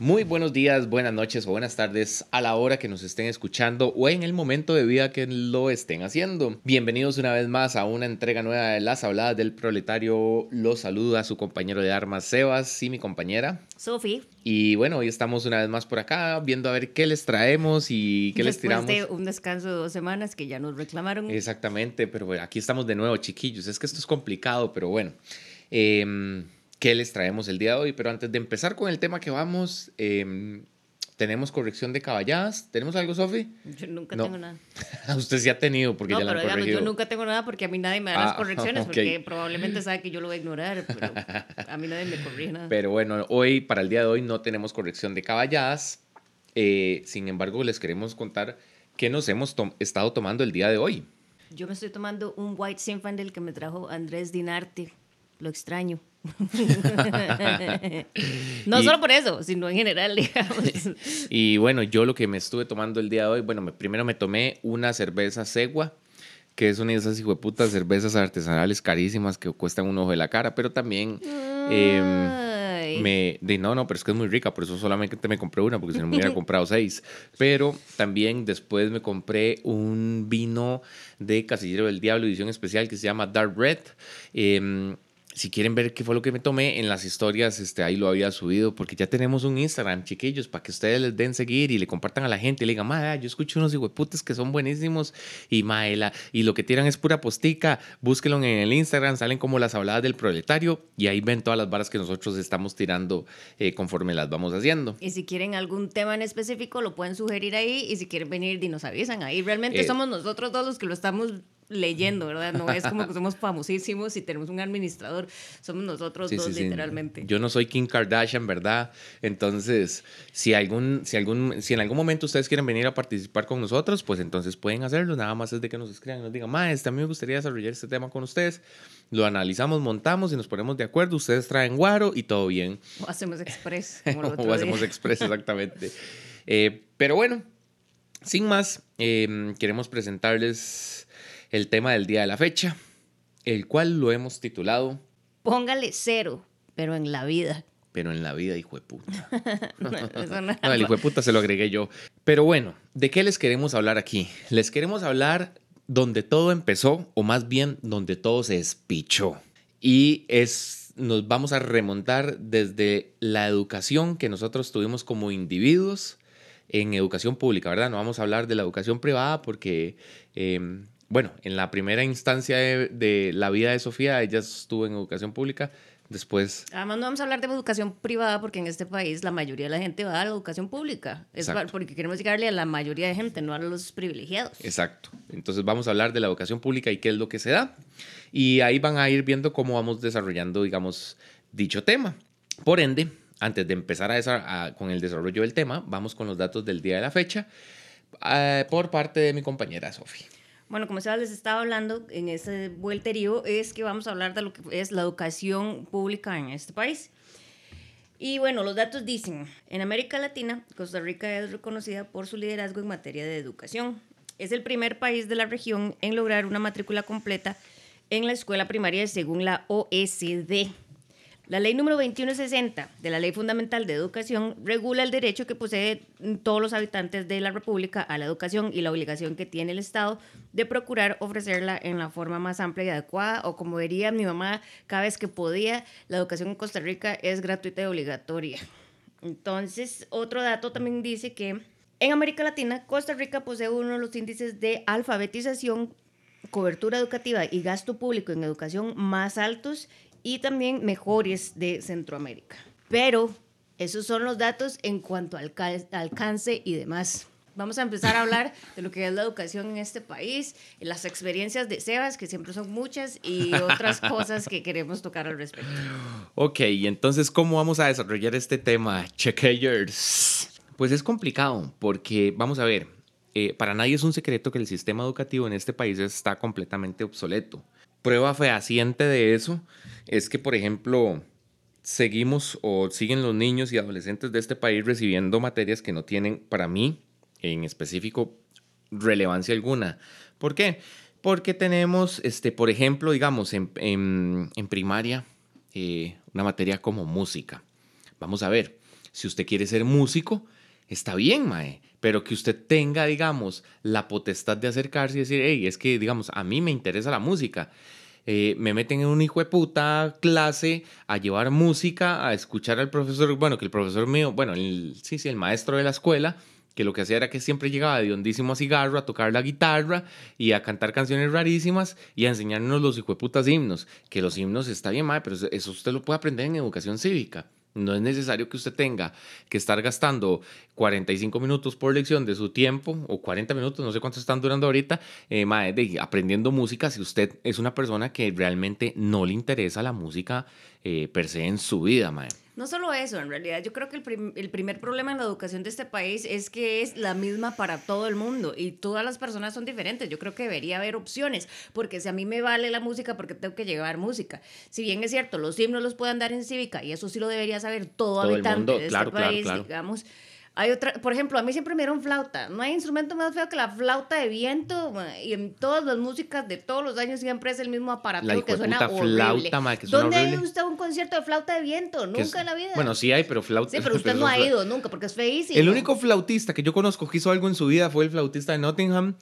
Muy buenos días, buenas noches o buenas tardes a la hora que nos estén escuchando o en el momento de vida que lo estén haciendo. Bienvenidos una vez más a una entrega nueva de Las Habladas del Proletario. Los saluda su compañero de armas Sebas y mi compañera. Sofi. Y bueno, hoy estamos una vez más por acá viendo a ver qué les traemos y qué les tiramos. Después de un descanso de dos semanas que ya nos reclamaron. Exactamente, pero bueno, aquí estamos de nuevo, chiquillos. Es que esto es complicado, pero bueno. Eh, qué les traemos el día de hoy. Pero antes de empezar con el tema que vamos, em, tenemos corrección de caballadas. ¿Tenemos algo, Sofi? Yo nunca tengo nada. Usted sí ha tenido, porque no, ya lo han yo nunca tengo nada porque a mí nadie me da las ah, correcciones, porque probablemente sabe que yo lo voy a ignorar, pero a mí nadie me corrige nada. Pero bueno, hoy, para el día de hoy, no tenemos corrección de caballadas. Eh, sin embargo, les queremos contar qué nos hemos estado tomando el día de hoy. Yo me estoy tomando un White Zinfandel que me trajo Andrés Dinarte. Lo extraño. no solo por eso, sino en general, digamos. y bueno, yo lo que me estuve tomando el día de hoy, bueno, primero me tomé una cerveza Segua, que es una de esas putas cervezas artesanales carísimas que cuestan un ojo de la cara, pero también... Em, me de no, no, pero es que es muy rica, por eso solamente me compré una, porque si no me hubiera comprado seis. Pero también después me compré un vino de Casillero del Diablo, edición especial, que se llama Dark Red. Eh, si quieren ver qué fue lo que me tomé en las historias, este, ahí lo había subido, porque ya tenemos un Instagram, chiquillos, para que ustedes les den seguir y le compartan a la gente y le digan, ma, yo escucho unos hijueputes que son buenísimos y maela, y lo que tiran es pura postica, búsquenlo en el Instagram, salen como las habladas del proletario y ahí ven todas las varas que nosotros estamos tirando eh, conforme las vamos haciendo. Y si quieren algún tema en específico, lo pueden sugerir ahí y si quieren venir nos avisan ahí. Realmente eh, somos nosotros dos los que lo estamos leyendo, ¿verdad? No es como que somos famosísimos y tenemos un administrador, somos nosotros dos literalmente. Yo no soy Kim Kardashian, ¿verdad? Entonces, si, algún, si, algún, si en algún momento ustedes quieren venir a participar con nosotros, pues entonces pueden hacerlo, nada más es de que nos escriban y nos digan, maestro, a mí me gustaría desarrollar este tema con ustedes. Lo analizamos, montamos y nos ponemos de acuerdo, ustedes traen guaro y todo bien. O hacemos express. o hacemos express, exactamente. Eh, pero bueno, sin más, eh, queremos presentarles el tema del día de la fecha, el cual lo hemos titulado Póngale cero, pero en la vida. Pero en la vida, hijo de puta. no, el hijo de puta se lo agregué yo. Pero bueno, ¿de qué les queremos hablar aquí? Les queremos hablar donde todo empezó, o más bien donde todo se espichó. Y es, nos vamos a remontar desde la educación que nosotros tuvimos como individuos en educación pública, ¿verdad? No vamos a hablar de la educación privada porque em, bueno, en la primera instancia de, la vida de Sofía, ella estuvo en educación pública, después... Además no vamos a hablar de educación privada porque en este país la mayoría de la gente va a la educación pública. Es porque queremos llegarle a la mayoría de gente, no a los privilegiados. Exacto. Entonces vamos a hablar de la educación pública y qué es lo que se da. Y ahí van a ir viendo cómo vamos desarrollando, digamos, dicho tema. Por ende, antes de empezar a, con el desarrollo del tema, vamos con los datos del día de la fecha eh, por parte de mi compañera Sofía. Bueno, como ya les estaba hablando en ese vuelterío, es que vamos a hablar de lo que es la educación pública en este país. Y bueno, los datos dicen, en América Latina, Costa Rica es reconocida por su liderazgo en materia de educación. Es el primer país de la región en lograr una matrícula completa en la escuela primaria según la OSD. La ley número 2160 de la Ley Fundamental de Educación regula el derecho que poseen todos los habitantes de la República a la educación y la obligación que tiene el Estado de procurar ofrecerla en la forma más amplia y adecuada, o como diría mi mamá cada vez que podía, la educación en Costa Rica es gratuita y obligatoria. Entonces, otro dato también dice que en América Latina, Costa Rica posee uno de los índices de alfabetización cobertura educativa y gasto público en educación más altos y también mejores de Centroamérica. Pero esos son los datos en cuanto al alcance y demás. Vamos a empezar a hablar de lo que es la educación en este país, las experiencias de Sebas, que siempre son muchas, y otras cosas que queremos tocar al respecto. Ok, y entonces, ¿cómo vamos a desarrollar este tema, checkers? Pues es complicado, porque vamos a ver, eh, para nadie es un secreto que el sistema educativo en este país está completamente obsoleto. Prueba fehaciente de eso es que, por ejemplo, seguimos o siguen los niños y adolescentes de este país recibiendo materias que no tienen, para mí, en específico, relevancia alguna. ¿Por qué? Porque tenemos, este, por ejemplo, digamos, en, en, primaria, eh, una materia como música. Vamos a ver, Si usted quiere ser músico, está bien, mae, pero que usted tenga, digamos, la potestad de acercarse y decir, hey, es que, digamos, a mí me interesa la música. Eh, me meten en un hijo de puta clase a llevar música, a escuchar al profesor, bueno, que el profesor mío, bueno, el, sí, sí, el maestro de la escuela, que lo que hacía era que siempre llegaba de hondísimo a cigarro a tocar la guitarra y a cantar canciones rarísimas y a enseñarnos los putas himnos. Que los himnos está bien mal, pero eso usted lo puede aprender en educación cívica. No es necesario que usted tenga que estar gastando 45 minutos por lección de su tiempo o 40 minutos, no sé cuánto están durando ahorita, eh, aprendiendo música si usted es una persona que realmente no le interesa la música eh, per se en su vida. Mae. No solo eso, en realidad yo creo que el, el, primer problema en la educación de este país es que es la misma para todo el mundo y todas las personas son diferentes. Yo creo que debería haber opciones, porque si a mí me vale la música, porque tengo que llevar música? Si bien es cierto, los himnos los pueden dar en cívica y eso sí lo debería saber todo, habitante de este país, digamos hay otra, por ejemplo, a mí siempre me dieron flauta. No hay instrumento más feo que la flauta de viento. Y en todas las músicas de todos los años siempre es el mismo aparato que suena horrible. Flauta, que suena ¿Dónde ha ido usted un concierto de flauta de viento? Nunca en la vida. Bueno, sí hay, pero flauta. Sí, pero usted no ha ido nunca porque es feísimo. El único flautista que yo conozco que hizo algo en su vida fue el flautista de Nottingham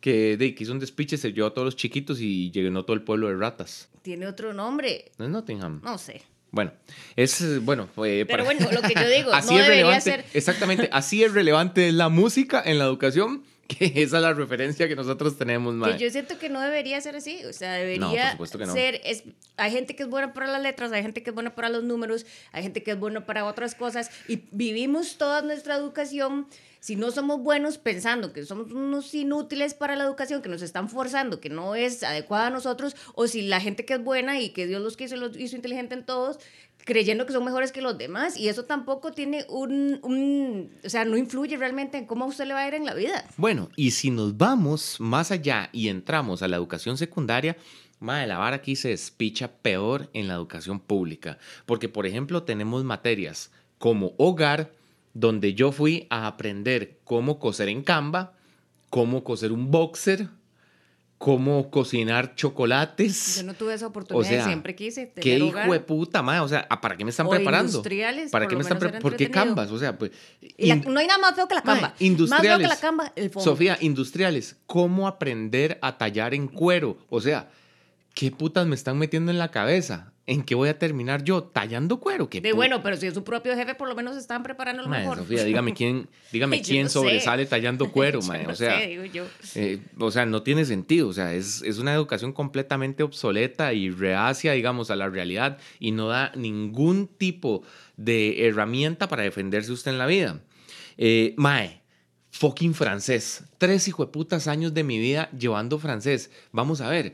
que, de, que hizo un despiche, se llevó a todos los chiquitos y llenó todo el pueblo de ratas. Tiene otro nombre. ¿No es Nottingham? No sé. Bueno, es bueno. Eh, Pero bueno, lo que yo digo, así no es debería ser. Exactamente, así es relevante la música en la educación que esa es la referencia que nosotros tenemos, más. yo siento que no debería ser así, o sea, debería ser, es, hay gente que es buena para las letras, hay gente que es buena para los números, hay gente que es buena para otras cosas y vivimos toda nuestra educación si no somos buenos pensando que somos unos inútiles para la educación, que nos están forzando, que no es adecuada a nosotros, o si la gente que es buena y que Dios los quiso, los hizo inteligente en todos, creyendo que son mejores que los demás, y eso tampoco tiene un, o sea, no influye realmente en cómo usted le va a ir en la vida. Bueno, y si nos vamos más allá y entramos a la educación secundaria, Madre, la vara aquí se despicha peor en la educación pública, porque por ejemplo tenemos materias como hogar, donde yo fui a aprender cómo coser en Canva, cómo coser un boxer, cómo cocinar chocolates. Yo no tuve esa oportunidad, siempre quise tener Qué hijo de puta, madre, o sea, ¿para qué me están preparando? industriales, ¿Para qué me están preparando? ¿Por qué Canvas? O sea, pues... no hay nada más feo que la Canva. industriales. Más feo que la el fondo. Sofía, industriales, ¿cómo aprender a tallar en cuero? O sea, ¿qué putas me están metiendo en la cabeza? ¿En qué voy a terminar yo? ¿Tallando cuero? ¿Qué de bueno, pero si es su propio jefe, por lo menos están preparando lo mejor. Sofía, dígame quién, dígame quién sobresale tallando cuero, mae. O sea, digo yo. Eh, o sea, no tiene sentido. O sea, es, es, una educación completamente obsoleta y reacia, digamos, a la realidad y no da ningún tipo de herramienta para defenderse usted en la vida. Eh, mae, fucking francés. Tres putas años de mi vida llevando francés. Vamos a ver.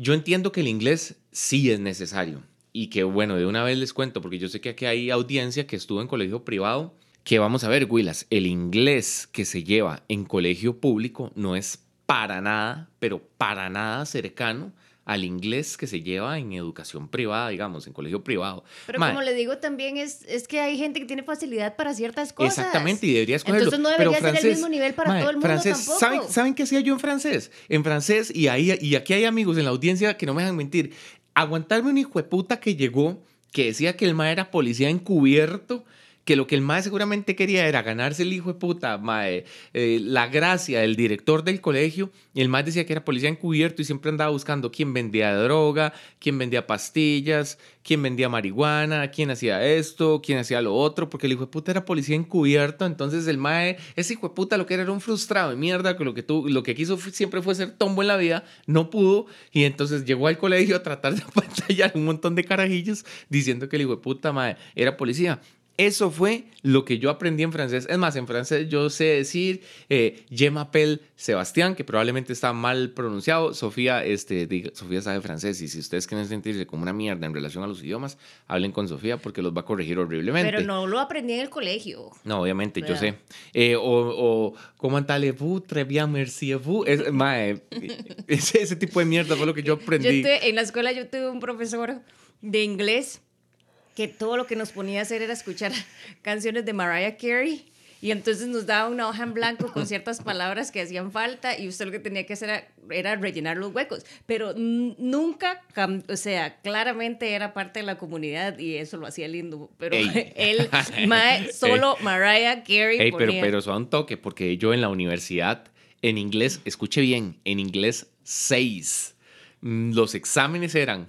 Yo entiendo que el inglés sí es necesario y que bueno, de una vez les cuento, porque yo sé que aquí hay audiencia que estuvo en colegio privado, que vamos a ver, Willas, el inglés que se lleva en colegio público no es para nada, pero para nada cercano al inglés que se lleva en educación privada, digamos, en colegio privado. Pero como le digo, también es, es que hay gente que tiene facilidad para ciertas cosas. Exactamente, y debería escogerlo. Entonces no debería ser el mismo nivel para todo el mundo francés, tampoco. ¿saben, ¿Saben qué hacía yo en francés? En francés, y, ahí, y aquí hay amigos en la audiencia que no me dejan mentir, aguantarme un hijo de puta que llegó, que decía que el ma era policía encubierto, que lo que el mae seguramente quería era ganarse el hijo de puta, mae, eh, la gracia del director del colegio. Y el mae decía que era policía encubierto y siempre andaba buscando quién vendía droga, quién vendía pastillas, quién vendía marihuana, quién hacía esto, quién hacía lo otro, porque el hijo de puta era policía encubierto. Entonces el mae, ese hijo de puta lo que era era un frustrado de mierda, que lo que, tú, lo que quiso siempre fue ser tombo en la vida, no pudo. Y entonces llegó al colegio a tratar de pantallar un montón de carajillos diciendo que el hijo de puta mae era policía. Eso fue lo que yo aprendí en francés. Es más, en francés yo sé decir eh, Je m'appelle Sebastián, que probablemente está mal pronunciado. Sofía, este, Sofía sabe francés y si ustedes quieren sentirse como una mierda en relación a los idiomas, hablen con Sofía porque los va a corregir horriblemente. Pero no lo aprendí en el colegio. No, obviamente, yo sé. Eh, o, o, ¿cómo allez-vous? Très bien, merci vous. Es, mae, ese, ese, tipo de mierda fue lo que yo aprendí. en la escuela yo tuve un profesor de inglés que todo lo que nos ponía a hacer era escuchar canciones de Mariah Carey Y entonces nos daba una hoja en blanco con ciertas palabras que hacían falta y usted lo que tenía que hacer era, era rellenar los huecos. Pero nunca, o sea, claramente era parte de la comunidad y eso lo hacía lindo. Pero él, solo Mariah Carey. Ey, pero, pero eso un toque, porque yo en la universidad, en inglés, escuche bien, en inglés 6. Mm, los exámenes eran,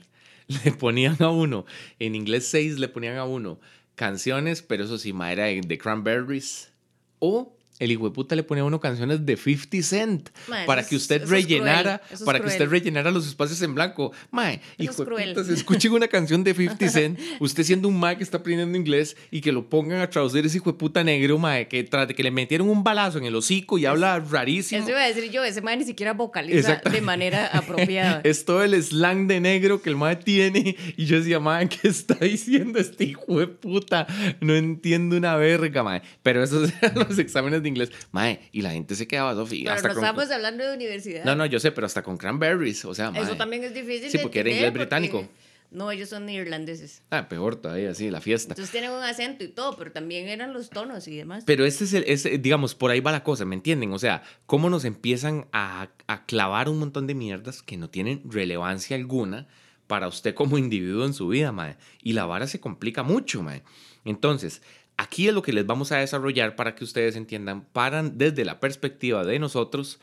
le ponían a uno, en inglés 6 le ponían a uno canciones, pero eso sí, ma, era de Cranberries. O el hijo de puta le ponía a uno canciones de 50 Cent para que usted rellenara, para que usted rellenara los espacios en blanco. Mae, hijo de puta, escuchen una canción de 50 Cent, usted siendo un mae que está aprendiendo inglés y que lo pongan a traducir ese hijo de puta negro, mae, que tras de que le metieron un balazo en el hocico y habla rarísimo. Eso iba a decir yo, ese mae ni siquiera vocaliza de manera apropiada. es todo el slang de negro que el mae tiene y yo decía, mae, ¿qué está diciendo este hijo de puta? No entiendo una verga, mae. Pero esos eran los exámenes de inglés. Mae, y la gente se quedaba. Pero no estamos hablando de universidad. No, no, yo sé, pero hasta con cranberries, o sea, Eso también es difícil. Sí, porque era inglés británico. No, ellos son irlandeses. Ah, peor todavía, sí, la fiesta. Entonces tienen un acento y todo, pero también eran los tonos y demás. Pero este es el, ese, digamos, por ahí va la cosa, ¿me entienden? O sea, cómo nos empiezan a, a clavar un montón de mierdas que no tienen relevancia alguna para usted como individuo en su vida, mae. Y la vara se complica mucho, mae. Entonces, Aquí es lo que les vamos a desarrollar para que ustedes entiendan, paran desde la perspectiva de nosotros,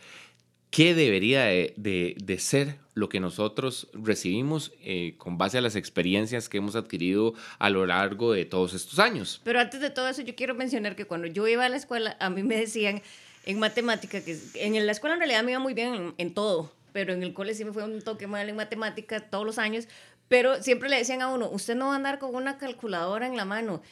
qué debería de, ser lo que nosotros recibimos eh, con base a las experiencias que hemos adquirido a lo largo de todos estos años. Pero antes de todo eso, yo quiero mencionar que cuando yo iba a la escuela, a mí me decían en matemática, que en la escuela en realidad me iba muy bien en, todo, pero en el cole sí me fue un toque mal en matemática todos los años, pero siempre le decían a uno, usted no va a andar con una calculadora en la mano.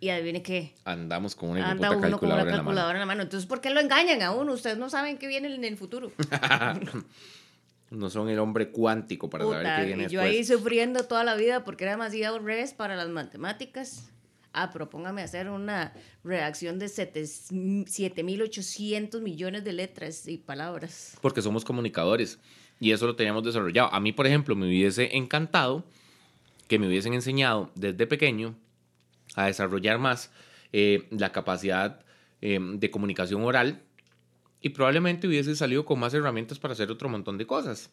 Y adivine qué. Andamos con una Anda uno con una calculadora en la, mano. Entonces, ¿por qué lo engañan a uno? Ustedes no saben qué viene en el futuro. no son el hombre cuántico para saber qué viene y yo ahí sufriendo toda la vida porque era demasiado res para las matemáticas. Ah, pero póngame a hacer una redacción de 7.800 millones de letras y palabras. Porque somos comunicadores y eso lo teníamos desarrollado. A mí, por ejemplo, me hubiese encantado que me hubiesen enseñado desde pequeño a desarrollar más eh, la capacidad eh, de comunicación oral y probablemente hubiese salido con más herramientas para hacer otro montón de cosas.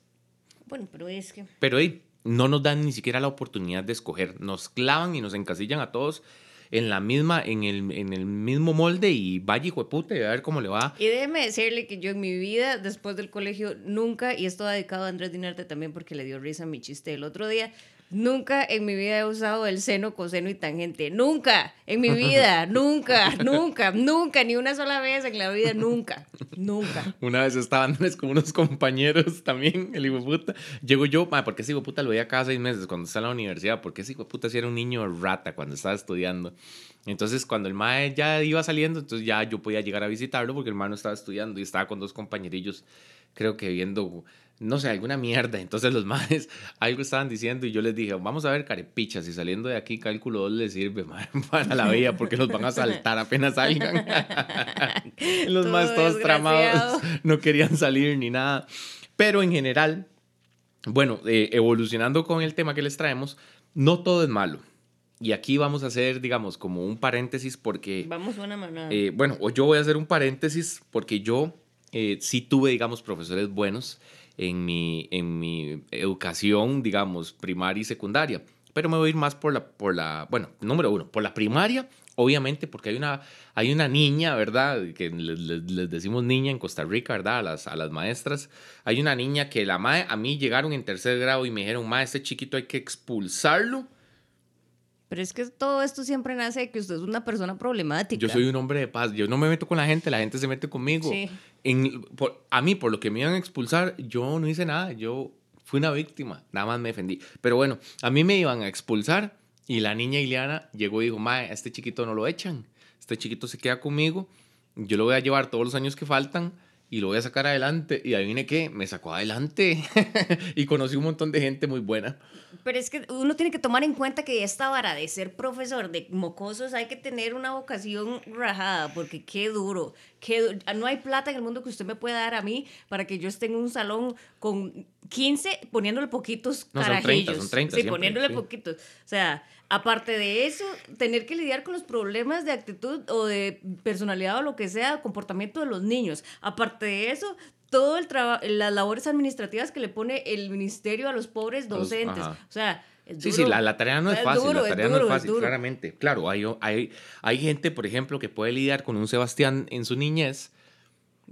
Bueno, pero es que... Pero no nos dan ni siquiera la oportunidad de escoger, nos clavan y nos encasillan a todos en la misma, en el, en el mismo molde y vaya hijo de puta y a ver cómo le va. Y déjeme decirle que yo en mi vida, después del colegio, nunca, y esto ha dedicado a Andrés Dinarte también porque le dio risa a mi chiste el otro día, Nunca en mi vida he usado el seno, coseno y tangente. Nunca, en mi vida, nunca, nunca, nunca, ni una sola vez en la vida, nunca, nunca. Una vez estaban con unos compañeros también, el hijo puta. Llego yo, porque ese hijo puta lo veía cada seis meses cuando estaba en la universidad, porque ese hijo puta sí era un niño rata cuando estaba estudiando. Entonces, cuando el mae ya iba saliendo, entonces ya yo podía llegar a visitarlo porque el mae no estaba estudiando y estaba con dos compañerillos, creo que viendo no sé, alguna mierda. Entonces los maes algo estaban diciendo y yo les dije, vamos a ver carepichas y saliendo de aquí cálculo 2 les sirve para la vida porque los van a saltar apenas salgan. los todos tramados no querían salir ni nada. Pero en general, bueno, eh, evolucionando con el tema que les traemos, no todo es malo. Y aquí vamos a hacer, digamos, como un paréntesis porque... Vamos una manada. Eh, bueno, o yo voy a hacer un paréntesis porque yo eh, sí tuve, digamos, profesores buenos en mi, en mi educación, digamos, primaria y secundaria. Pero me voy a ir más por la, por la, bueno, número uno, por la primaria, obviamente, porque hay una, hay una niña, ¿verdad? Que les, decimos niña en Costa Rica, ¿verdad? A las, a las maestras. Hay una niña que la madre, a mí llegaron en tercer grado y me dijeron, ma, este chiquito hay que expulsarlo pero es que todo esto siempre nace de que usted es una persona problemática. Yo soy un hombre de paz. Yo no me meto con la gente, la gente se mete conmigo. Sí. En, a mí, por lo que me iban a expulsar, yo no hice nada. Yo fui una víctima. Nada más me defendí. Pero bueno, a mí me iban a expulsar y la niña Ileana llegó y dijo, mae, a este chiquito no lo echan. Este chiquito se queda conmigo. Yo lo voy a llevar todos los años que faltan y lo voy a sacar adelante. Y adivine qué, me sacó adelante y conocí un montón de gente muy buena. Pero es que uno tiene que tomar en cuenta que esta vara de ser profesor de mocosos hay que tener una vocación rajada, porque qué duro, qué no hay plata en el mundo que usted me pueda dar a mí para que yo esté en un salón con 15 poniéndole poquitos No, son 30, carajillos. son 30 Sí, siempre, poniéndole sí. poquitos. O sea, aparte de eso, tener que lidiar con los problemas de actitud o de personalidad o lo que sea, comportamiento de los niños. Aparte de eso, todo el traba- las labores administrativas que le pone el ministerio a los pobres docentes. ajá. o sea, es Sí, duro. sí, la, la tarea no es Es fácil, duro, la tarea no duro, es es fácil, claramente. Claro, hay, hay, hay gente, por ejemplo, que puede lidiar con un Sebastián en su niñez,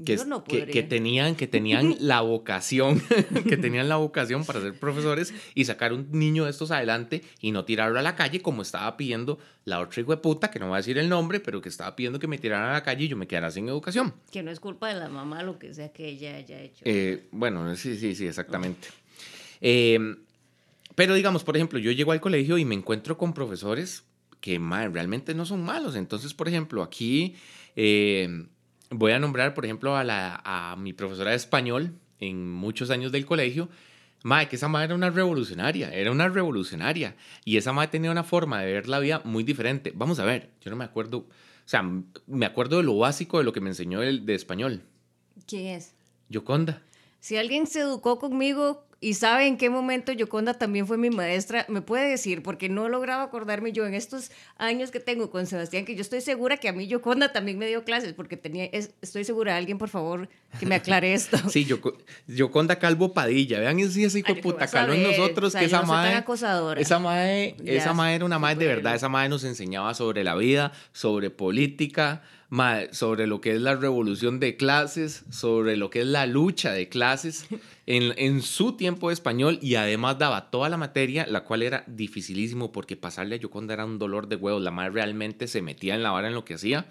que, Yo es- no que, que podría. tenían, que tenían la vocación, que tenían la vocación para ser profesores y sacar un niño de estos adelante y no tirarlo a la calle como estaba pidiendo la otra hijo de puta, que no voy a decir el nombre, pero que estaba pidiendo que me tiraran a la calle y yo me quedara sin educación. Que no es culpa de la mamá, lo que sea que ella haya hecho. Eh, bueno, sí, sí, sí, exactamente. Eh, pero digamos, por ejemplo, yo llego al colegio y me encuentro con profesores que mae, realmente no son malos. Entonces, por ejemplo, aquí eh, voy a nombrar, por ejemplo, a, la, a mi profesora de español en muchos años del colegio. Mae, que esa madre era una revolucionaria, era una revolucionaria. Y esa madre tenía una forma de ver la vida muy diferente. Vamos a ver, yo no me acuerdo, o sea, me acuerdo de lo básico de lo que me enseñó el de español. ¿Quién es? Yoconda. Si alguien se educó conmigo y sabe en qué momento Yoconda también fue mi maestra, me puede decir, porque no lograba acordarme yo en estos años que tengo con Sebastián, que yo estoy segura que a mí Yoconda también me dio clases, porque tenía, es- estoy segura, alguien por favor que me aclare esto. Sí, Yoco- Yoconda Calvo Padilla. Vean ese, ese hijo de ¿qué puta en ver? nosotros O sea, que esa no acosadora. Esa Ya, esa mae era una mae de verdad. Esa mae nos enseñaba sobre la vida, sobre política, mae, sobre lo que es la revolución de clases, sobre lo que es la lucha de clases en, su tiempo español y además daba toda la materia, la cual era dificilísimo porque pasarle a Yoconda era un dolor de huevos. La mae realmente se metía en la vara en lo que hacía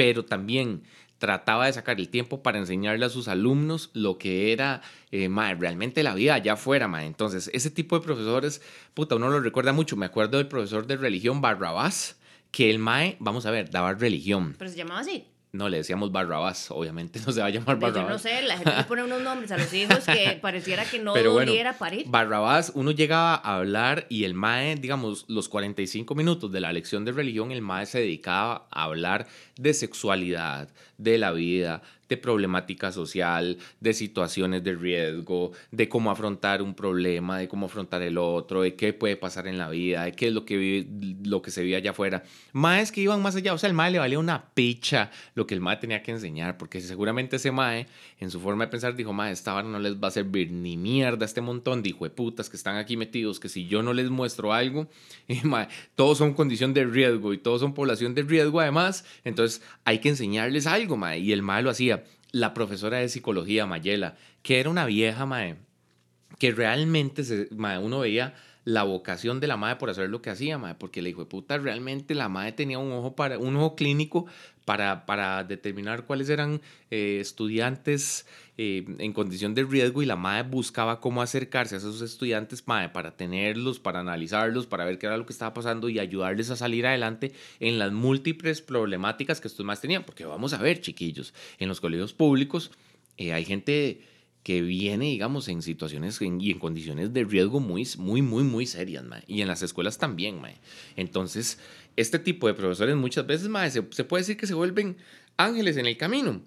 pero también trataba de sacar el tiempo para enseñarle a sus alumnos lo que era eh, mae, realmente la vida allá afuera. mae. Entonces, ese tipo de profesores, puta, uno lo recuerda mucho. Me acuerdo del profesor de religión Barrabás, que el MAE, vamos a ver, daba religión. Pero se llamaba así. No, le decíamos Barrabás, obviamente no se va a llamar Yo no Barrabás. sé, la gente le pone unos nombres a los hijos que pareciera que no Pero bueno, parir. Barrabás, uno llegaba a hablar y el MAE, digamos, los 45 minutos de la lección de religión, el MAE se dedicaba a hablar de sexualidad, de la vida, de problemática social, de situaciones de riesgo, de cómo afrontar un problema, de cómo afrontar el otro, de qué puede pasar en la vida, de qué es lo que, lo que se vive allá afuera. Maes que iban más allá, o sea, el MAE le valía una picha lo que el MAE tenía que enseñar, porque seguramente ese MAE, en su forma de pensar, dijo, MAE, esta vara no les va a servir ni mierda a este montón de hijueputas que están aquí metidos, que si yo no les muestro algo, y, mae, todos son condición de riesgo y todos son población de riesgo además, entonces hay que enseñarles algo, mae, y el MAE lo hacía. La profesora de psicología, Mayela, que era una vieja, mae, que realmente se, uno veía la vocación de la madre por hacer lo que hacía, mae, porque la hijo puta realmente la madre tenía un ojo para un ojo clínico para, para determinar cuáles eran eh, estudiantes eh, en condición de riesgo y la madre buscaba cómo acercarse a esos estudiantes mae, para tenerlos, para analizarlos, para ver qué era lo que estaba pasando y ayudarles a salir adelante en las múltiples problemáticas que estos más tenían, porque vamos a ver, chiquillos, en los colegios públicos eh, hay gente que viene, digamos, en situaciones y en condiciones de riesgo muy, muy, muy, muy serias, mae. Y en las escuelas también, mae. Entonces, este tipo de profesores muchas veces, mae, se, se puede decir que se vuelven ángeles en el camino.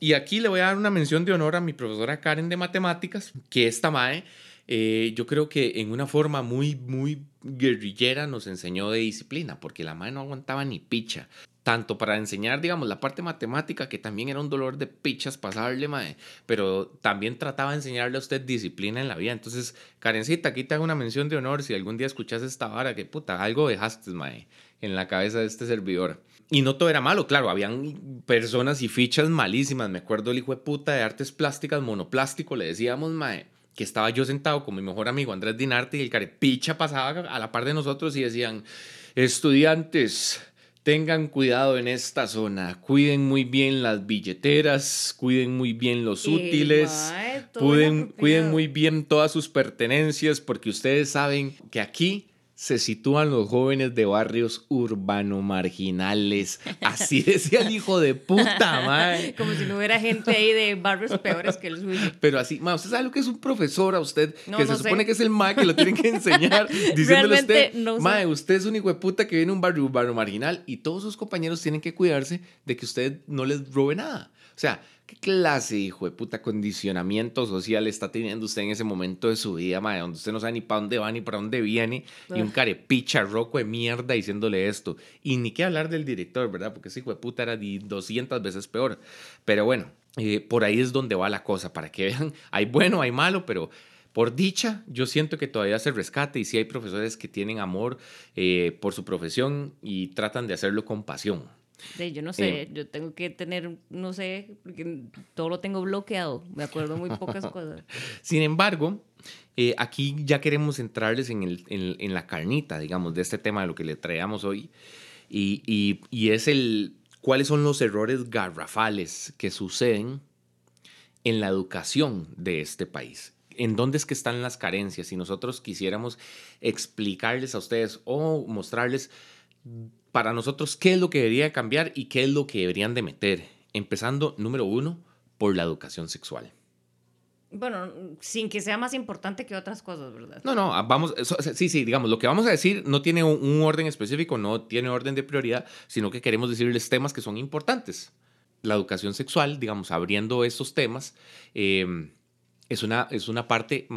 Y aquí le voy a dar una mención de honor a mi profesora Karen de matemáticas, que esta mae, eh, yo creo que en una forma muy, muy guerrillera nos enseñó de disciplina, porque la mae no aguantaba ni picha. Tanto para enseñar, digamos, la parte matemática, que también era un dolor de pichas pasarle, mae, pero también trataba de enseñarle a usted disciplina en la vida. Entonces, Karencita, aquí te hago una mención de honor si algún día escuchas esta vara, que puta, algo dejaste, mae, en la cabeza de este servidor. Y no todo era malo, claro, habían personas y fichas malísimas. Me acuerdo el hijo de puta de artes plásticas, monoplástico, le decíamos, mae, que estaba yo sentado con mi mejor amigo Andrés Dinarte y el carepicha pasaba a la par de nosotros y decían, estudiantes, tengan cuidado en esta zona, cuiden muy bien las billeteras, cuiden muy bien los útiles, cuiden muy bien todas sus pertenencias porque ustedes saben que aquí se sitúan los jóvenes de barrios urbano marginales. Así decía el hijo de puta, mae. Como si no hubiera gente ahí de barrios peores que el suyo. Pero así, ma, usted sabe lo que es un profesor a usted, No, que no se supone sé. que es el ma que lo tienen que enseñar, diciéndole a usted, no sé. mae, usted es un hijo de puta que viene de un barrio urbano marginal y todos sus compañeros tienen que cuidarse de que usted no les robe nada. O sea, ¿Qué clase, hijo de puta, condicionamiento social está teniendo usted en ese momento de su vida, mae, donde usted no sabe ni para dónde va ni para dónde viene, y un carepicha roco de mierda diciéndole esto? Y ni qué hablar del director, ¿verdad? Porque ese hijo de puta era 200 veces peor. Pero bueno, eh, por ahí es donde va la cosa, para que vean, hay bueno, hay malo, pero por dicha, yo siento que todavía se rescate y sí hay profesores que tienen amor eh, por su profesión y tratan de hacerlo con pasión. Sí, yo no sé, eh, yo tengo que tener, no sé, porque todo lo tengo bloqueado, me acuerdo muy pocas cosas. Sin embargo, eh, aquí ya queremos entrarles en, el, en, la carnita, digamos, de este tema de lo que le traemos hoy, y, y, y es el cuáles son los errores garrafales que suceden en la educación de este país en dónde es que están las carencias. Si nosotros quisiéramos explicarles a ustedes o mostrarles para nosotros qué es lo que debería cambiar y qué es lo que deberían de meter. Empezando, número uno, por la educación sexual. Bueno, sin que sea más importante que otras cosas, ¿verdad? No, no, vamos, sí, sí, digamos, lo que vamos a decir no tiene un, orden específico, no tiene orden de prioridad, sino que queremos decirles temas que son importantes. La educación sexual, digamos, abriendo esos temas, eh, es una, es una parte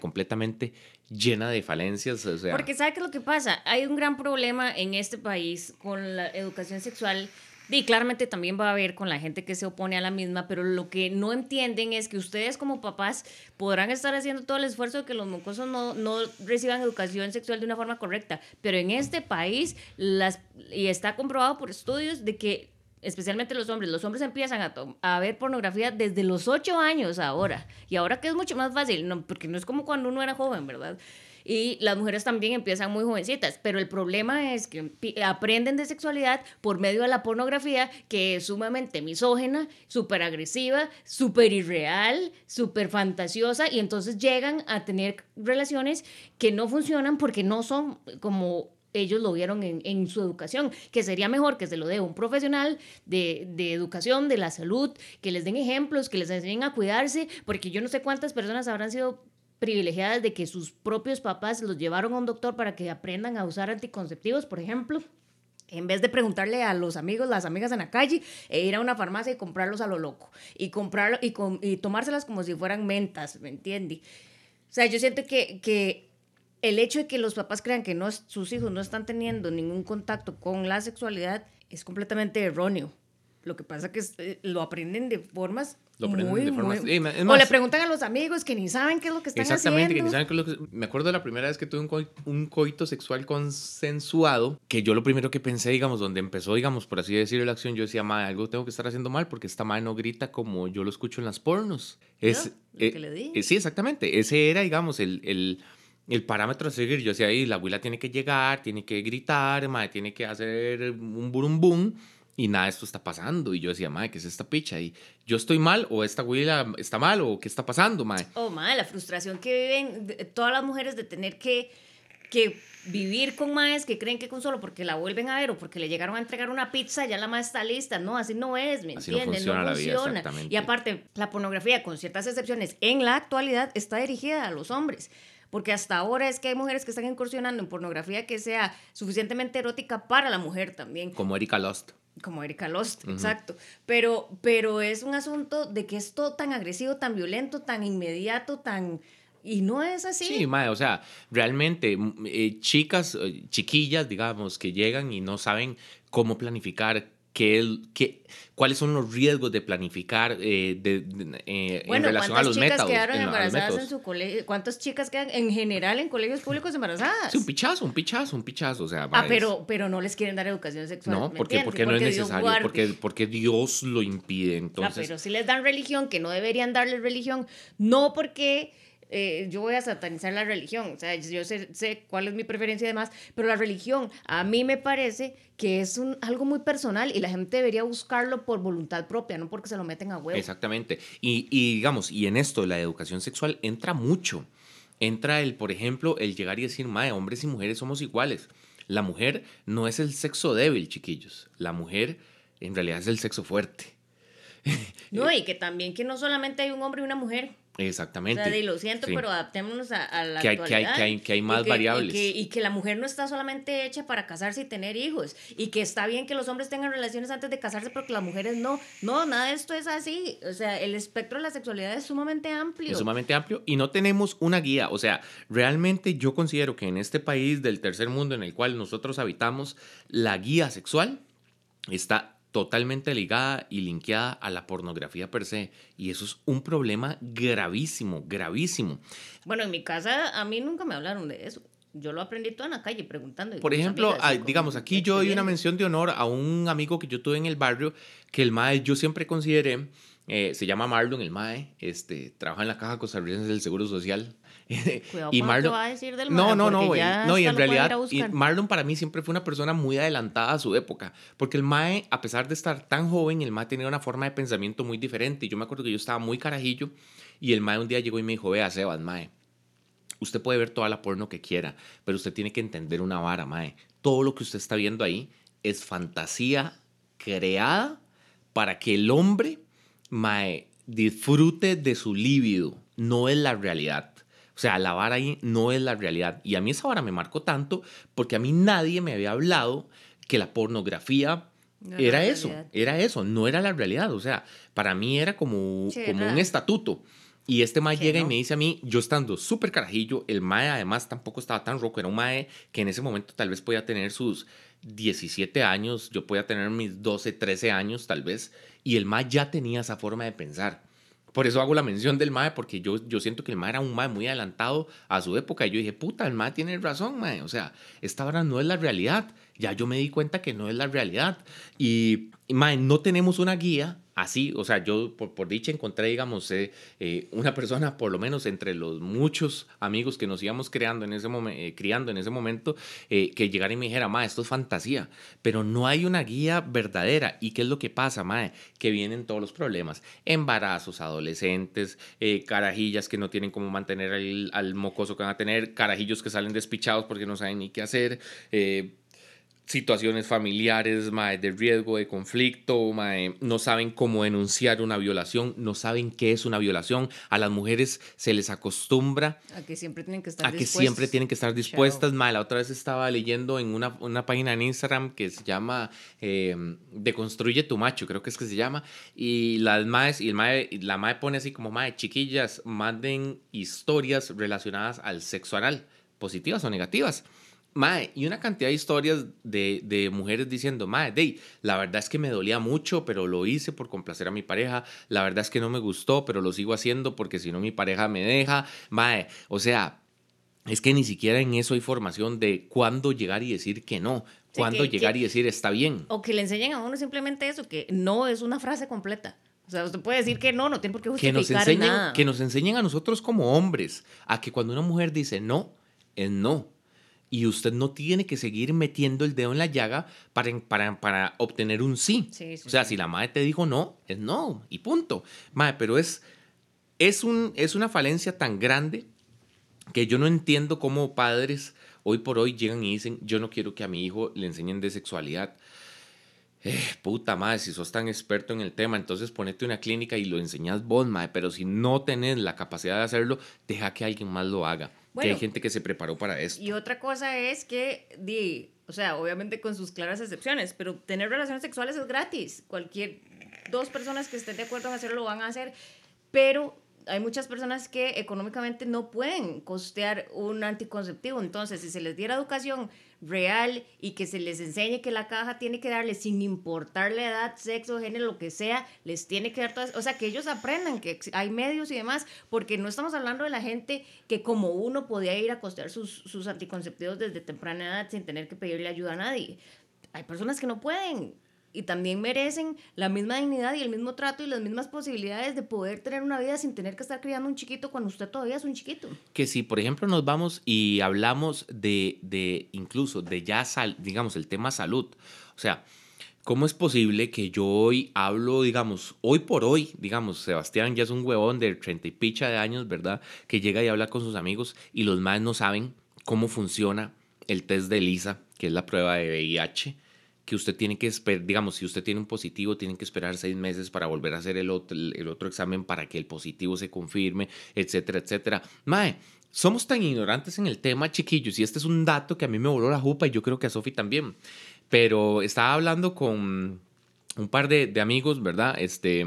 completamente llena de falencias. O sea. Porque ¿sabe qué es lo que pasa? Hay un gran problema en este país con la educación sexual. Y claramente también va a haber con la gente que se opone a la misma, pero lo que no entienden es que ustedes como papás podrán estar haciendo todo el esfuerzo de que los mocosos no, no reciban educación sexual de una forma correcta, pero en este país, las, y está comprobado por estudios de que especialmente los hombres, los hombres empiezan a, ver pornografía desde los 8 años ahora. Y ahora que es mucho más fácil, no, porque no es como cuando uno era joven, ¿verdad? Y las mujeres también empiezan muy jovencitas, pero el problema es que aprenden de sexualidad por medio de la pornografía, que es sumamente misógena, súper agresiva, súper irreal, súper fantasiosa, y entonces llegan a tener relaciones que no funcionan porque no son como ellos lo vieron en, su educación, que sería mejor que se lo dé un profesional de, educación, de la salud, que les den ejemplos, que les enseñen a cuidarse, porque yo no sé cuántas personas habrán sido privilegiadas de que sus propios papás los llevaron a un doctor para que aprendan a usar anticonceptivos, por ejemplo. En vez de preguntarle a los amigos, las amigas en la calle, e ir a una farmacia y comprarlos a lo loco. Y, comprarlo, y, y tomárselas como si fueran mentas, ¿me entiende? O sea, yo siento que, que el hecho de que los papás crean que no, sus hijos no están teniendo ningún contacto con la sexualidad es completamente erróneo. Lo que pasa es que eh, lo aprenden de formas lo muy, de formas, o le preguntan a los amigos que ni saben qué es lo que están exactamente, haciendo. Exactamente, que ni saben qué es lo que... Me acuerdo de la primera vez que tuve un, un, coito sexual consensuado, que yo lo primero que pensé, digamos, donde empezó, digamos, por así decirlo, la acción, yo decía, ma, algo tengo que estar haciendo mal porque esta madre no grita como yo lo escucho en las pornos. Es, ¿Lo que le di? Eh, sí, exactamente. Ese era, digamos, el, el el parámetro a seguir, yo decía, ahí la abuela tiene que llegar, tiene que gritar, madre, tiene que hacer un burum y nada esto está pasando. Y yo decía, madre, ¿qué es esta picha? Y yo estoy mal, o esta abuela está mal, o qué está pasando, madre. Oh, madre, la frustración que viven todas las mujeres de tener que, que vivir con maes que creen que con solo porque la vuelven a ver o porque le llegaron a entregar una pizza, ya la mae está lista. No, así no es, ¿me entiendes? No funciona. No funciona. y aparte, la pornografía, con ciertas excepciones, en la actualidad está dirigida a los hombres porque hasta ahora es que hay mujeres que están incursionando en pornografía que sea suficientemente erótica para la mujer también. Como Erika Lost. Como Erika Lost, exacto. Pero, pero es un asunto de que es todo tan agresivo, tan violento, tan inmediato, tan... Y no es así. Sí, mae, o sea, realmente eh, chicas, eh, chiquillas, digamos, que llegan y no saben cómo planificar qué, qué, cuáles son los riesgos de planificar eh, de, eh, en relación a los métodos. quedaron embarazadas en su colegio? ¿Cuántas chicas quedan en general en colegios públicos embarazadas? Sí, un pichazo, un pichazo, un pichazo. O sea, ah, pero, pero no les quieren dar educación sexual. No, porque, porque, no es necesario, porque, porque Dios lo impide. Entonces... Ah, pero si les dan religión, que no deberían darles religión, no porque eh, yo voy a satanizar la religión, o sea, yo sé, cuál es mi preferencia y demás, pero la religión a mí me parece que es un, algo muy personal y la gente debería buscarlo por voluntad propia, no porque se lo meten a huevo. Exactamente. Y, y digamos, y en esto la educación sexual entra mucho. Entra el, por ejemplo, el llegar y decir, mae, hombres y mujeres somos iguales. La mujer no es el sexo débil, chiquillos. La mujer en realidad es el sexo fuerte. No, y que también que no solamente hay un hombre y una mujer Exactamente. O sea, y lo siento, pero adaptémonos a, a la que hay, actualidad. Que hay, que hay, más y que, variables. Y que, y que, la mujer no está solamente hecha para casarse y tener hijos. Y que está bien que los hombres tengan relaciones antes de casarse, pero que las mujeres no. No, nada de esto es así. O sea, el espectro de la sexualidad es sumamente amplio. Es sumamente amplio y no tenemos una guía. O sea, realmente yo considero que en este país del tercer mundo en el cual nosotros habitamos, la guía sexual está totalmente ligada y linkeada a la pornografía per se. Y eso es un problema gravísimo, gravísimo. Bueno, en mi casa a mí nunca me hablaron de eso. Yo lo aprendí todo en la calle preguntando. Por ejemplo, amigas, digamos, aquí yo doy una mención de honor a un amigo que yo tuve en el barrio, que el MAE yo siempre consideré, eh, se llama Marlon, el MAE, este, trabaja en la Caja Costarricense del Seguro Social. Cuidado y Marlon, va a decir del no, no, no, no, y en realidad y Marlon para mí siempre fue una persona muy adelantada a su época, porque el Mae, a pesar de estar tan joven, el Mae tenía una forma de pensamiento muy diferente. Y yo me acuerdo que yo estaba muy carajillo y el Mae un día llegó y me dijo, vea, Sebas, Mae, usted puede ver toda la porno que quiera, pero usted tiene que entender una vara, Mae. Todo lo que usted está viendo ahí es fantasía creada para que el hombre, Mae, disfrute de su líbido, no es la realidad. O sea, la vara ahí no es la realidad. Y a mí esa vara me marcó tanto porque a mí nadie me había hablado que la pornografía era, eso, era eso, no era la realidad. O sea, para mí era como, como un estatuto. Y este mae llega y me dice a mí, yo estando súper carajillo, el mae además tampoco estaba tan roco, era un mae que en ese momento tal vez podía tener sus 17 años, yo podía tener mis 12, 13 años tal vez, y el mae ya tenía esa forma de pensar. Por eso hago la mención del MAE, porque yo, yo siento que el MAE era un MAE muy adelantado a su época. Y yo dije, puta, el MAE tiene razón, MAE. O sea, esta hora no es la realidad. Ya yo me di cuenta que no es la realidad. Y, MAE, no tenemos una guía así, o sea, yo por, por dicha encontré, digamos, eh, eh, una persona, por lo menos entre los muchos amigos que nos íbamos creando en ese eh, criando en ese momento, eh, que llegara y me dijera, ma, esto es fantasía, pero no hay una guía verdadera. ¿Y qué es lo que pasa, ma? Que vienen todos los problemas, embarazos adolescentes, carajillas que no tienen cómo mantener al, al, mocoso que van a tener, carajillos que salen despichados porque no saben ni qué hacer, situaciones familiares, mae, de riesgo, de conflicto, mae, no saben cómo denunciar una violación, no saben qué es una violación. A las mujeres se les acostumbra a que siempre tienen que estar a que siempre tienen que estar dispuestas. Mae, la otra vez estaba leyendo en una, una página en Instagram que se llama eh, Deconstruye tu macho, creo que es que se llama, y las maes, y el mae, la mae pone así como, mae, chiquillas, manden historias relacionadas al sexo anal, positivas o negativas. Mae, y una cantidad de historias de, de mujeres diciendo, Mae, dey, la verdad es que me dolía mucho, pero lo hice por complacer a mi pareja. La verdad es que no me gustó, pero lo sigo haciendo porque si no mi pareja me deja. Mae, o sea, es que ni siquiera en eso hay formación de cuándo llegar y decir que no, cuándo que, llegar que, y decir está bien. O que le enseñen a uno simplemente eso, que no es una frase completa. O sea, usted puede decir que no, no tiene por qué justificar que nos enseñen, nada. Que nos enseñen a nosotros como hombres a que cuando una mujer dice no, es no y usted no tiene que seguir metiendo el dedo en la llaga para, para, para obtener un sí. sí, sí o sea, sí. si la madre te dijo no, es no y punto. Madre, pero es, es, un, es una falencia tan grande que yo no entiendo cómo padres hoy por hoy llegan y dicen, yo no quiero que a mi hijo le enseñen de sexualidad. Eh, puta madre, si sos tan experto en el tema, entonces ponete una clínica y lo enseñas vos, madre, pero si no tenés la capacidad de hacerlo, deja que alguien más lo haga. Bueno, que hay gente que se preparó para esto. Y otra cosa es que, di, o sea, obviamente con sus claras excepciones, pero tener relaciones sexuales es gratis. Cualquier dos personas que estén de acuerdo en hacerlo lo van a hacer, pero hay muchas personas que económicamente no pueden costear un anticonceptivo. Entonces, si se les diera educación real y que se les enseñe que la caja tiene que darle sin importar la edad, sexo, género, lo que sea, les tiene que dar todas, o sea, que ellos aprendan que hay medios y demás, porque no estamos hablando de la gente que como uno podía ir a costear sus, sus anticonceptivos desde temprana edad sin tener que pedirle ayuda a nadie. Hay personas que no pueden, y también merecen la misma dignidad y el mismo trato y las mismas posibilidades de poder tener una vida sin tener que estar criando un chiquito cuando usted todavía es un chiquito. Que si, por ejemplo, nos vamos y hablamos de, de incluso de ya, sal, digamos, el tema salud, o sea, ¿cómo es posible que yo hoy hablo, digamos, hoy por hoy, digamos, Sebastián ya es un huevón de treinta y picha de años, ¿verdad? Que llega y habla con sus amigos y los más no saben cómo funciona el test de ELISA, que es la prueba de VIH que usted tiene que esperar, digamos, si usted tiene un positivo, tienen que esperar seis meses para volver a hacer el otro, el otro examen para que el positivo se confirme, etcétera, etcétera. Mae, somos tan ignorantes en el tema, chiquillos, y este es un dato que a mí me voló la jupa y yo creo que a Sofi también. Pero estaba hablando con un par de, de amigos, ¿verdad? Este,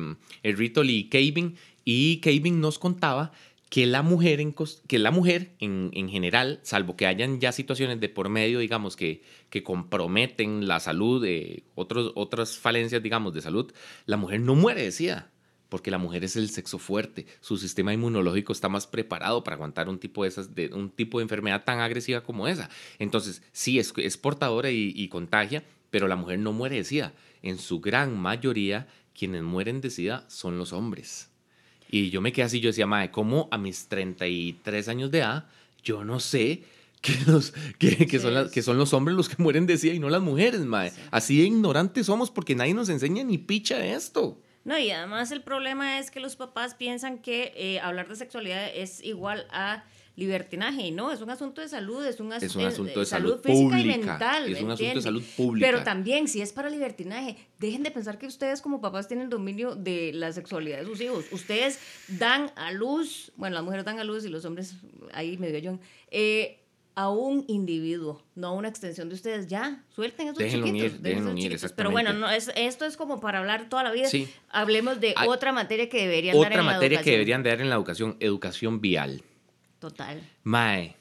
el Ritol y Kevin, y Kevin nos contaba que la mujer en, que la mujer en, en, general, salvo que hayan ya situaciones de por medio, digamos, que, que comprometen la salud, de otros, otras falencias, digamos, de salud, la mujer no muere de SIDA, porque la mujer es el sexo fuerte, su sistema inmunológico está más preparado para aguantar un tipo de, esas, un tipo de enfermedad tan agresiva como esa. Entonces, sí, es, es portadora y, y contagia, pero la mujer no muere de SIDA. En su gran mayoría, quienes mueren de SIDA son los hombres. Y yo me quedé así, yo decía, madre, ¿cómo a mis 33 años de edad, yo no sé que, los, que, que, son las, que son los hombres los que mueren de SIDA y no las mujeres, madre? Sí. Así de ignorantes somos porque nadie nos enseña ni picha esto. No, y además el problema es que los papás piensan que eh, hablar de sexualidad es igual a libertinaje. No, es un asunto de salud, es un, as es un asunto de, salud, salud física pública, y mental. Es un asunto de salud pública. Pero también, si es para libertinaje, dejen de pensar que ustedes como papás tienen dominio de la sexualidad de sus hijos. Ustedes dan a luz, bueno, las mujeres dan a luz y los hombres ahí medio yo, eh, a un individuo, no a una extensión de ustedes. Ya, suelten esos déjenlo chiquitos. Unir, déjenlo unir, chiquitos. Pero bueno, no, es, esto es como para hablar toda la vida. Sí. Hablemos de Hay otra materia que deberían Otra dar en materia la que educación. deberían dar en la educación, educación vial. Total. Mae.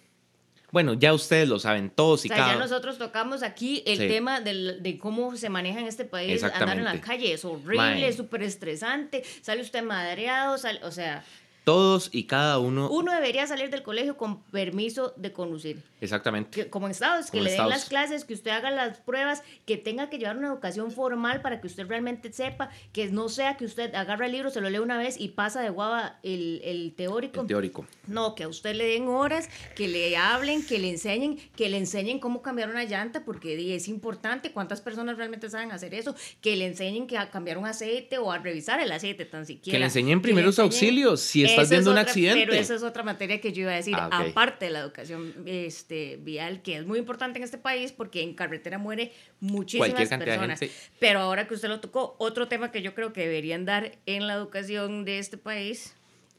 Bueno, ya ustedes lo saben todos y O sea, cada ya nosotros tocamos aquí el Sí. tema del, de cómo se maneja en este país andar en la calle. Es horrible, es súper estresante. Sale usted madreado, sale- o sea, todos y cada uno. uno debería salir del colegio con permiso de conducir. Exactamente. Que- como en Estados, que Como le den Estados. las clases, que usted haga las pruebas, que tenga que llevar una educación formal para que usted realmente sepa, que no sea que usted agarra el libro, se lo lee una vez y pasa de guava el, el teórico. El teórico. No, que a usted le den horas, que le hablen, que le enseñen, que le enseñen cómo cambiar una llanta, porque es importante cuántas personas realmente saben hacer eso, que le enseñen que a cambiar un aceite o a revisar el aceite tan siquiera. Que le enseñen primeros auxilios si estás viendo un otra- accidente. Pero esa es otra materia que yo iba a decir, Ah, ok. aparte de la educación este, vial, que es muy importante en este país porque en carretera muere muchísimas personas. Pero ahora que usted lo tocó, otro tema que yo creo que deberían dar en la educación de este país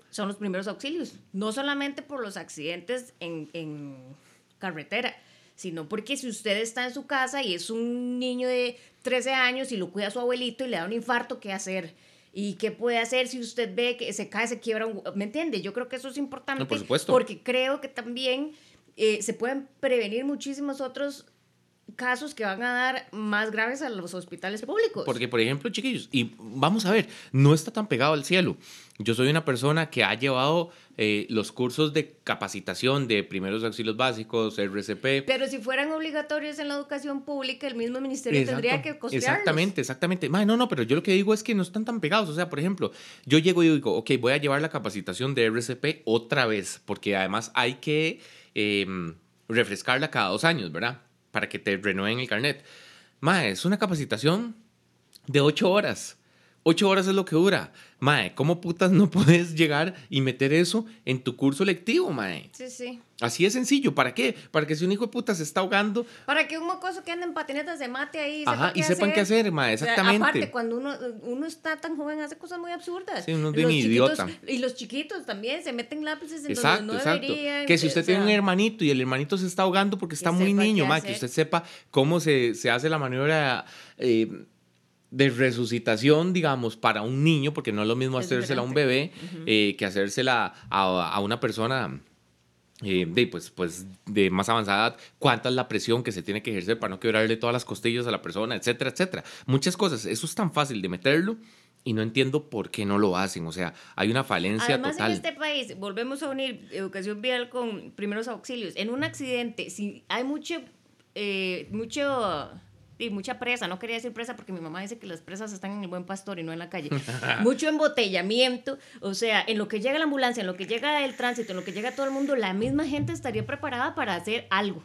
son los primeros auxilios. No solamente por los accidentes en, en carretera, sino porque si usted está en su casa y es un niño de 13 años y lo cuida su abuelito y le da un infarto, ¿qué hacer? ¿Y qué puede hacer si usted ve que se cae, se quiebra un... ¿Me entiende? Yo creo que eso es importante. No, por supuesto. Porque creo que también eh, se pueden prevenir muchísimos otros casos que van a dar más graves a los hospitales públicos. Porque, por ejemplo, chiquillos, y vamos a ver, no está tan pegado al cielo. Yo soy una persona que ha llevado eh, los cursos de capacitación de primeros auxilios básicos, RCP. Pero si fueran obligatorios en la educación pública, el mismo ministerio Exacto, tendría que costearlos. Exactamente, exactamente. Mae, no, no, pero yo lo que digo es que no están tan pegados. O sea, por ejemplo, yo llego y digo, ok, voy a llevar la capacitación de RCP otra vez, porque además hay que eh, refrescarla cada dos años, ¿verdad? Para que te renueven el carnet. Mae, es una capacitación de ocho horas. Ocho horas es lo que dura. Mae, ¿cómo putas no puedes llegar y meter eso en tu curso lectivo, mae? Sí, sí. Así de sencillo. ¿Para qué? Para que si un hijo de puta se está ahogando, Para que un mocoso que anda en patinetas se mate ahí Ajá, y sepan qué hacer, mae, O sea, exactamente. aparte, cuando uno, uno está tan joven, hace cosas muy absurdas. Sí, uno es bien idiota. Y los chiquitos también se meten lápices en Exacto, donde no exacto. deberían. Que si usted o tiene un sea, hermanito y el hermanito se está ahogando porque está muy niño, qué ma, que hacer. usted sepa cómo se, se hace la maniobra eh, de resucitación, digamos, para un niño, porque no es lo mismo Es hacérsela a un bebé eh, que hacérsela a, a una persona eh, de, pues, pues, de más avanzada edad, cuánta es la presión que se tiene que ejercer para no quebrarle todas las costillas a la persona, etcétera, etcétera. Muchas cosas. Eso es tan fácil de meterlo y no entiendo por qué no lo hacen. O sea, hay una falencia Además, total. en este país, volvemos a unir educación vial con primeros auxilios. En un accidente, si hay mucho, eh, mucho, y mucha presa, no quería decir presa porque mi mamá dice que las presas están en el buen pastor y no en la calle. mucho embotellamiento, o sea, en lo que llega la ambulancia, en lo que llega el tránsito, en lo que llega todo el mundo, la misma gente estaría preparada para hacer algo.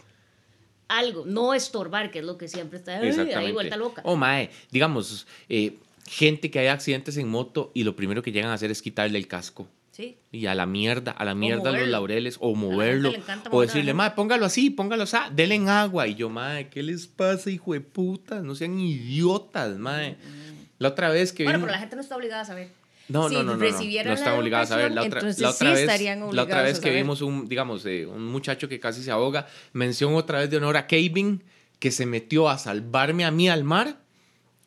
Algo, no estorbar, que es lo que siempre está "Ay, ahí vuelta loca. Oh, mae, digamos, eh, gente que hay accidentes en moto y lo primero que llegan a hacer es quitarle el casco Sí. Y a la mierda, a la mierda los laureles, o moverlo, o decirle, madre, póngalo así, póngalo así, denle en agua. Y yo, madre, ¿qué les pasa, hijo de puta? No sean idiotas, madre. La otra vez que Bueno, vimos- pero la gente no está obligada a saber. No, Si no, no, no, no. recibieran No están obligados a ver. La otra, la otra sí vez, la otra vez que vimos un, digamos, eh, un muchacho que casi se ahoga, mención otra vez de honor a Kevin, que se metió a salvarme a mí al mar,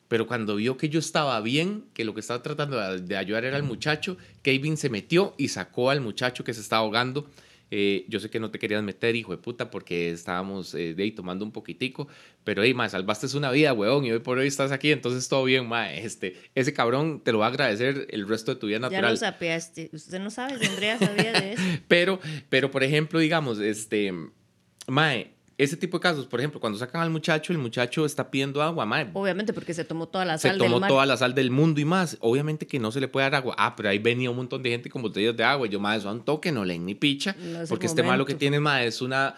pero cuando vio que yo estaba bien, que lo que estaba tratando de, ayudar era al muchacho, Kevin se metió y sacó al muchacho que se estaba ahogando. Eh, yo sé que no te querías meter, hijo de puta, porque estábamos eh, de ahí tomando un poquitico, pero hey, ma, salvaste una vida, weón, y hoy por hoy estás aquí, entonces todo bien, ma. Este, ese cabrón te lo va a agradecer el resto de tu vida Ya natural. lo sapeaste. Usted no sabe Andrea sabía de eso. Pero, pero por ejemplo, digamos, este, mae, ese tipo de casos, por ejemplo, cuando sacan al muchacho, el muchacho está pidiendo agua, mae. Obviamente porque se tomó toda la Se sal tomó del mar. toda la sal del mundo y más. Obviamente que no se le puede dar agua. Ah, pero ahí venía un montón de gente con botellas de agua. Y yo, mae, eso a un toque, no leen ni picha. No porque este malo que tiene, mae, es una,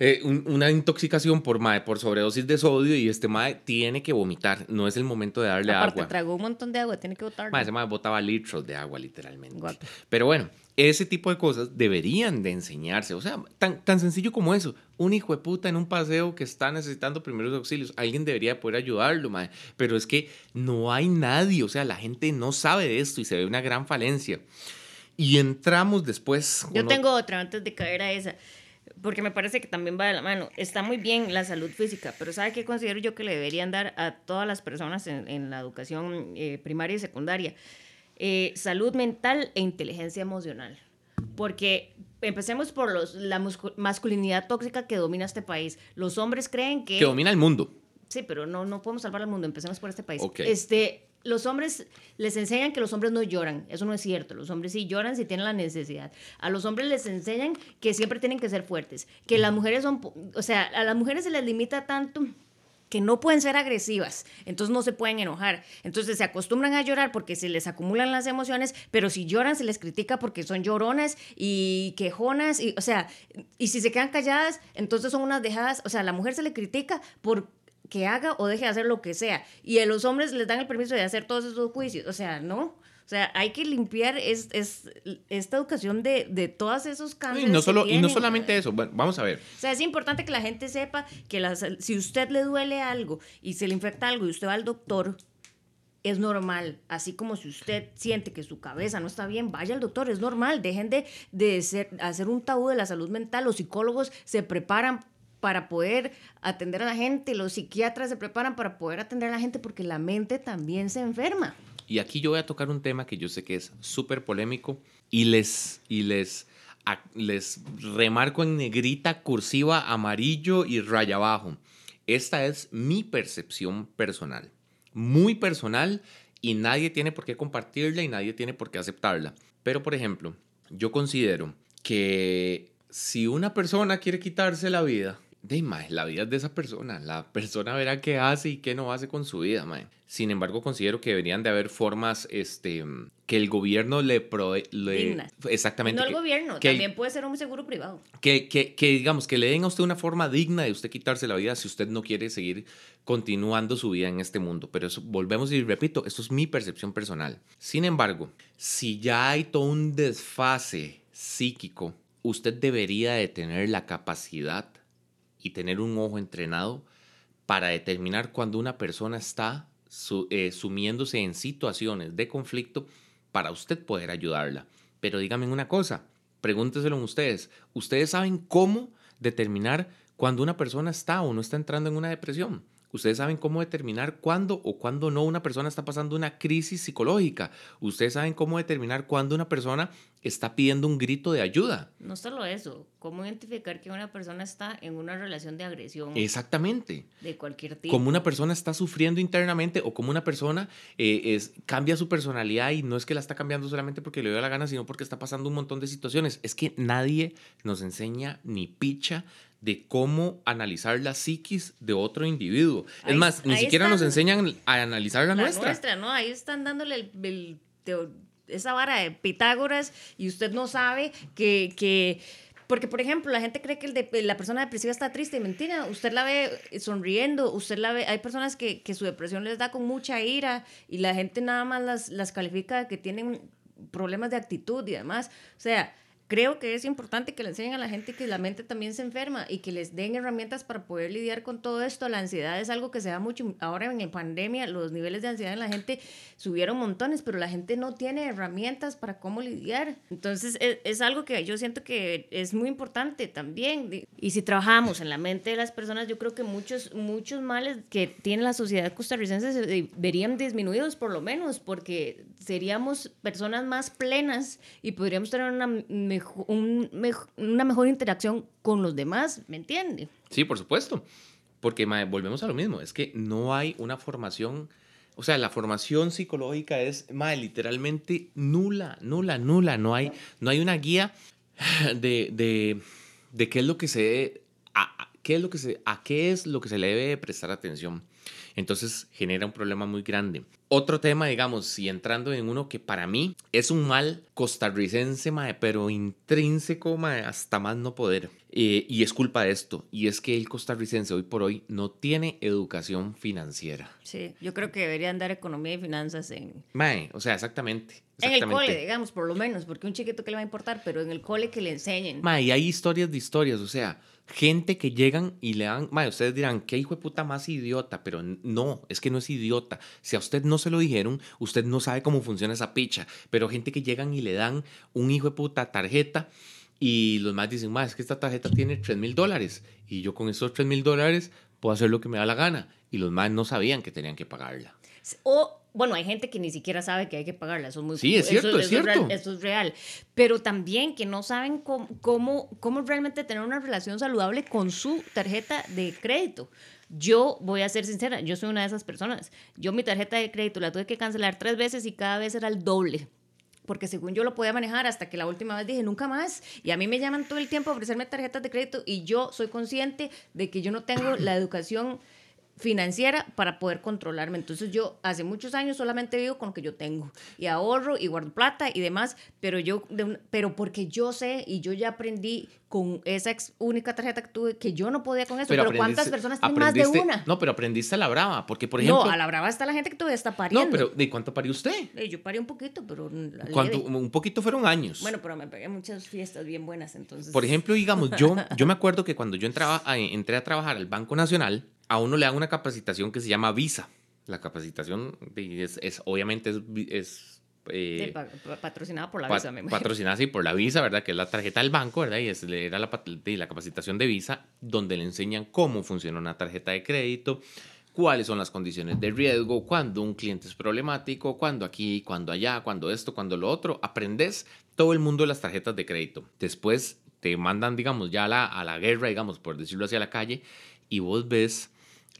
eh, un- una intoxicación por, mae, por sobredosis de sodio y este mae tiene que vomitar. No es el momento de darle Aparte, agua. tragó un montón de agua, tiene que botar. Mae, ese mae botaba litros de agua, literalmente. Pero bueno, ese tipo de cosas deberían de enseñarse. O sea, tan, tan sencillo como eso. Un hijo de puta en un paseo que está necesitando primeros auxilios. Alguien debería poder ayudarlo, mae. Pero es que no hay nadie. O sea, la gente no sabe de esto y se ve una gran falencia. Y entramos después. Yo tengo otra antes de caer a esa, porque me parece que también va de la mano. Está muy bien la salud física, pero ¿sabe qué considero yo que le deberían dar a todas las personas en, en la educación eh, primaria y secundaria? Eh, salud mental e inteligencia emocional. Porque empecemos por los, la masculinidad tóxica que domina este país. Los hombres creen que... Que domina el mundo. Sí, pero no, no podemos salvar al mundo. Empecemos por este país. Ok. Este, los hombres les enseñan que los hombres no lloran. Eso no es cierto. Los hombres sí lloran si tienen la necesidad. A los hombres les enseñan que siempre tienen que ser fuertes. Que las mujeres son. O sea, a las mujeres se les limita tanto que no pueden ser agresivas, entonces no se pueden enojar. Entonces se acostumbran a llorar porque se les acumulan las emociones, pero si lloran se les critica porque son lloronas y quejonas, y, o sea, y si se quedan calladas, entonces son unas dejadas, o sea, a la mujer se le critica por que haga o deje de hacer lo que sea, y a los hombres les dan el permiso de hacer todos esos juicios, o sea, no. O sea, hay que limpiar es, es, esta educación de, de todos esos Y cánceres. no, que solo, y no solamente eso. Bueno, vamos a ver. O sea, es importante que la gente sepa que las- si usted le duele algo y se le infecta algo y usted va al doctor, es normal. Así como si usted siente que su cabeza no está bien, vaya al doctor, es normal. Dejen de, de ser- hacer un tabú de la salud mental. Los psicólogos se preparan para poder atender a la gente, los psiquiatras se preparan para poder atender a la gente porque la mente también se enferma. Y aquí yo voy a tocar un tema que yo sé que es súper polémico y les, y les, les remarco en negrita, cursiva, amarillo y raya abajo. Esta es mi percepción personal, muy personal y nadie tiene por qué compartirla y nadie tiene por qué aceptarla. Pero, por ejemplo, yo considero que si una persona quiere quitarse la vida, de mae, la vida es de esa persona. La persona verá qué hace y qué no hace con su vida, mae. Sin embargo, considero que deberían de haber formas este, que el gobierno le provee... le-. Exactamente. no el que- gobierno, que el- también puede ser un seguro privado. que, que, que, digamos, que le den a usted una forma digna de usted quitarse la vida si usted no quiere seguir continuando su vida en este mundo. Pero eso, volvemos y repito, esto es mi percepción personal. Sin embargo, si ya hay todo un desfase psíquico, usted debería de tener la capacidad y tener un ojo entrenado para determinar cuando una persona está eh, sumiéndose en situaciones de conflicto para usted poder ayudarla. Pero díganme una cosa, pregúnteselo a ustedes. ¿Ustedes saben cómo determinar cuando una persona está o no está entrando en una depresión? Ustedes saben cómo determinar cuándo o cuándo no una persona está pasando una crisis psicológica. Ustedes saben cómo determinar cuándo una persona está pidiendo un grito de ayuda. No solo eso, cómo identificar que una persona está en una relación de agresión Exactamente. de cualquier tipo. Como una persona está sufriendo internamente o como una persona eh, es, cambia su personalidad y no es que la está cambiando solamente porque le dio la gana, sino porque está pasando un montón de situaciones. Es que nadie nos enseña ni picha de cómo analizar la psiquis de otro individuo. es más, ni siquiera nos enseñan a analizar la, la nuestra. nuestra. ¿no? Ahí están dándole el, el teo- esa vara de Pitágoras y usted no sabe que... que porque, por ejemplo, la gente cree que el de- la persona depresiva está triste y mentira. Usted la ve sonriendo, usted la ve... Hay personas que, que su depresión les da con mucha ira y la gente nada más las, las califica de que tienen problemas de actitud y demás. O sea, creo que es importante que le enseñen a la gente que la mente también se enferma y que les den herramientas para poder lidiar con todo esto. La ansiedad es algo que se da mucho. Ahora en la pandemia los niveles de ansiedad en la gente subieron montones, pero la gente no tiene herramientas para cómo lidiar. Entonces es, es algo que yo siento que es muy importante también. Y si trabajamos en la mente de las personas, yo creo que muchos, muchos males que tiene la sociedad costarricense se verían disminuidos por lo menos, porque seríamos personas más plenas y podríamos tener una un, una mejor interacción con los demás, ¿me entiende? Sí, por supuesto. Porque volvemos a lo mismo, es que no hay una formación, o sea, la formación psicológica es mae, literalmente nula, nula, nula. No hay, no hay una guía de, de, qué es lo que se qué es lo que se, a qué es lo que se le debe prestar atención. Entonces genera un problema muy grande. Otro tema, digamos, y entrando en uno que para mí es un mal costarricense, mae, pero intrínseco, mae, hasta más no poder. Eh, y es culpa de esto. Y es que el costarricense hoy por hoy no tiene educación financiera. Sí, yo creo que deberían dar economía y finanzas en... Mae, o sea, exactamente. En el cole, digamos, por lo menos, porque un chiquito que le va a importar, pero en el cole que le enseñen. Mae, y hay historias de historias, o sea, gente que llegan y le dan, mae, ustedes dirán, qué hijo de puta más idiota, pero no, es que no es idiota. Si a usted no se lo dijeron, usted no sabe cómo funciona esa picha, pero gente que llegan y le dan un hijo de puta tarjeta y los más dicen, es que esta tarjeta tiene 3 mil dólares y yo con esos 3 mil dólares puedo hacer lo que me da la gana. Y los más no sabían que tenían que pagarla. O, bueno, hay gente que ni siquiera sabe que hay que pagarla. Eso es muy Sí, es cierto, es cierto. eso es real. Pero también que no saben cómo, cómo, cómo realmente tener una relación saludable con su tarjeta de crédito. Yo voy a ser sincera, yo soy una de esas personas. Yo mi tarjeta de crédito la tuve que cancelar tres veces y cada vez era el doble porque según yo lo podía manejar hasta que la última vez dije nunca más y a mí me llaman todo el tiempo a ofrecerme tarjetas de crédito y yo soy consciente de que yo no tengo la educación financiera para poder controlarme. Entonces yo hace muchos años solamente vivo con lo que yo tengo y ahorro y guardo plata y demás, pero yo, pero porque yo sé y yo ya aprendí con esa única tarjeta que tuve que yo no podía con eso. Pero, ¿cuántas personas tienen más de una? No, pero aprendiste a la brava, porque por ejemplo... No, a la brava está la gente que todavía está pariendo. No, pero ¿de cuánto parió usted? Eh, yo parí un poquito, pero... ¿Cuánto? Un poquito fueron años. Bueno, pero me pegué muchas fiestas bien buenas, entonces... Por ejemplo, digamos, yo, yo me acuerdo que cuando yo entraba, entré a trabajar al Banco Nacional, a uno le dan una capacitación que se llama visa. La capacitación es, es obviamente es... eh, patrocinada por la visa, me Patrocinada, sí, por la visa, ¿verdad? Que es la tarjeta del banco, ¿verdad? Y es, era la, la capacitación de visa, donde le enseñan cómo funciona una tarjeta de crédito, cuáles son las condiciones de riesgo, cuando un cliente es problemático, cuando aquí, cuando allá, cuando esto, cuando lo otro. Aprendes todo el mundo de las tarjetas de crédito. Después te mandan, digamos, ya a la, a la guerra, digamos, por decirlo así, a la calle, y vos ves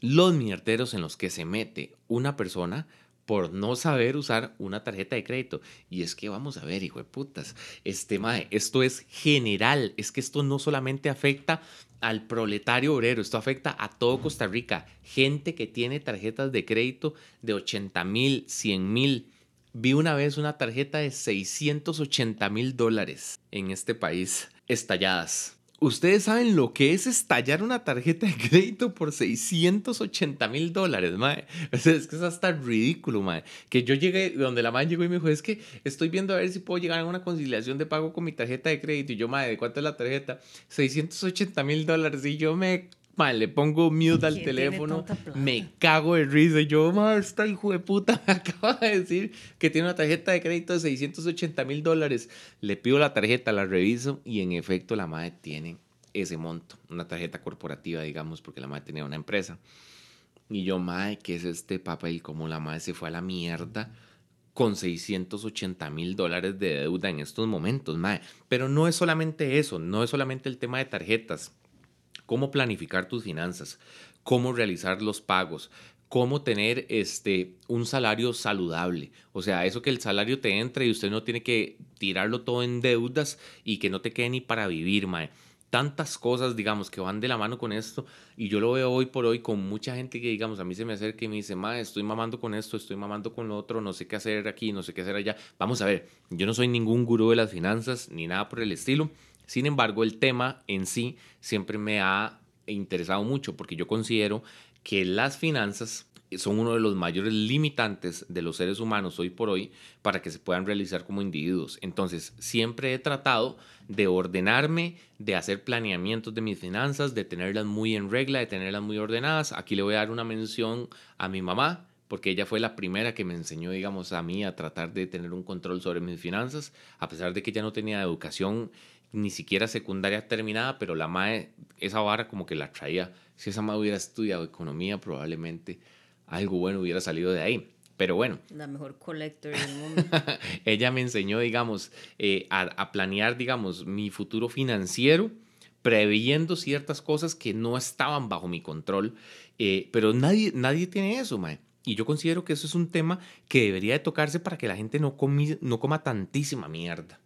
los mierderos en los que se mete una persona por no saber usar una tarjeta de crédito. Y es que vamos a ver, hijo de putas, este mae, esto es general, es que esto no solamente afecta al proletario obrero, esto afecta a todo Costa Rica, gente que tiene tarjetas de crédito de 80 mil, 100 mil. Vi una vez una tarjeta de 680 mil dólares en este país estalladas. Ustedes saben lo que es estallar una tarjeta de crédito por 680 mil dólares, mae. O sea, es que es hasta ridículo, mae. Que yo llegué, donde la madre llegó y me dijo, es que estoy viendo a ver si puedo llegar a una conciliación de pago con mi tarjeta de crédito. Y yo, madre, ¿de cuánto es la tarjeta? 680 mil dólares. Y yo me le pongo mute al teléfono, me cago de risa. Yo, madre, esta hijo de puta me acaba de decir que tiene una tarjeta de crédito de 680 mil dólares. Le pido la tarjeta, la reviso y en efecto la madre tiene ese monto. Una tarjeta corporativa, digamos, porque la madre tenía una empresa. Y yo, madre, ¿qué es este papel? Como la madre se fue a la mierda con 680 mil dólares de deuda en estos momentos, madre. Pero no es solamente eso, no es solamente el tema de tarjetas cómo planificar tus finanzas, cómo realizar los pagos, cómo tener este, un salario saludable. O sea, eso que el salario te entre y usted no tiene que tirarlo todo en deudas y que no te quede ni para vivir, mae. Tantas cosas, digamos, que van de la mano con esto. Y yo lo veo hoy por hoy con mucha gente que, digamos, a mí se me acerca y me dice, mae, estoy mamando con esto, estoy mamando con lo otro, no sé qué hacer aquí, no sé qué hacer allá. Vamos a ver, yo no soy ningún gurú de las finanzas ni nada por el estilo sin embargo, el tema en sí siempre me ha interesado mucho porque yo considero que las finanzas son uno de los mayores limitantes de los seres humanos hoy por hoy para que se puedan realizar como individuos. Entonces, siempre he tratado de ordenarme, de hacer planeamientos de mis finanzas, de tenerlas muy en regla, de tenerlas muy ordenadas. Aquí le voy a dar una mención a mi mamá, porque ella fue la primera que me enseñó, digamos, a mí a tratar de tener un control sobre mis finanzas, a pesar de que ella no tenía educación ni siquiera secundaria terminada, pero la MAE, esa vara como que la traía. Si esa MAE hubiera estudiado economía, probablemente algo bueno hubiera salido de ahí. Pero bueno. La mejor collector del mundo. ella me enseñó, digamos, eh, a, planear, digamos, mi futuro financiero, previendo ciertas cosas que no estaban bajo mi control. Eh, pero nadie, nadie tiene eso, mae. Y yo considero que eso es un tema que debería de tocarse para que la gente no, no coma tantísima mierda.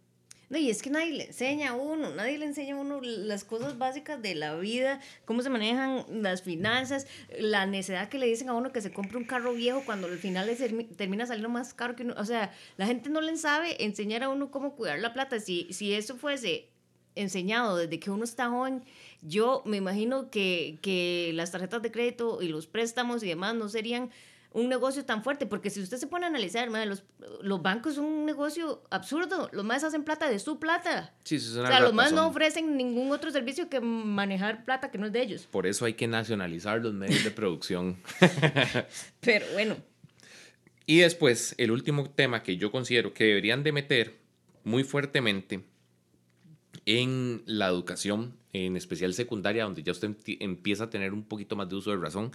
Y es que nadie le enseña a uno, nadie le enseña a uno las cosas básicas de la vida, cómo se manejan las finanzas, la necesidad que le dicen a uno que se compre un carro viejo cuando al final termina saliendo más caro que uno. O sea, la gente no le sabe enseñar a uno cómo cuidar la plata. Si, si eso fuese enseñado desde que uno está joven, yo me imagino que, que las tarjetas de crédito y los préstamos y demás no serían un negocio tan fuerte, porque si usted se pone a analizar, los, los bancos son un negocio absurdo, los más hacen plata de su plata. Sí, sí, o sea, los más no ofrecen ningún otro servicio que manejar plata que no es de ellos. Por eso hay que nacionalizar los medios de producción. Pero bueno. Y después, el último tema que yo considero que deberían de meter muy fuertemente en la educación, en especial secundaria, donde ya usted empieza a tener un poquito más de uso de razón,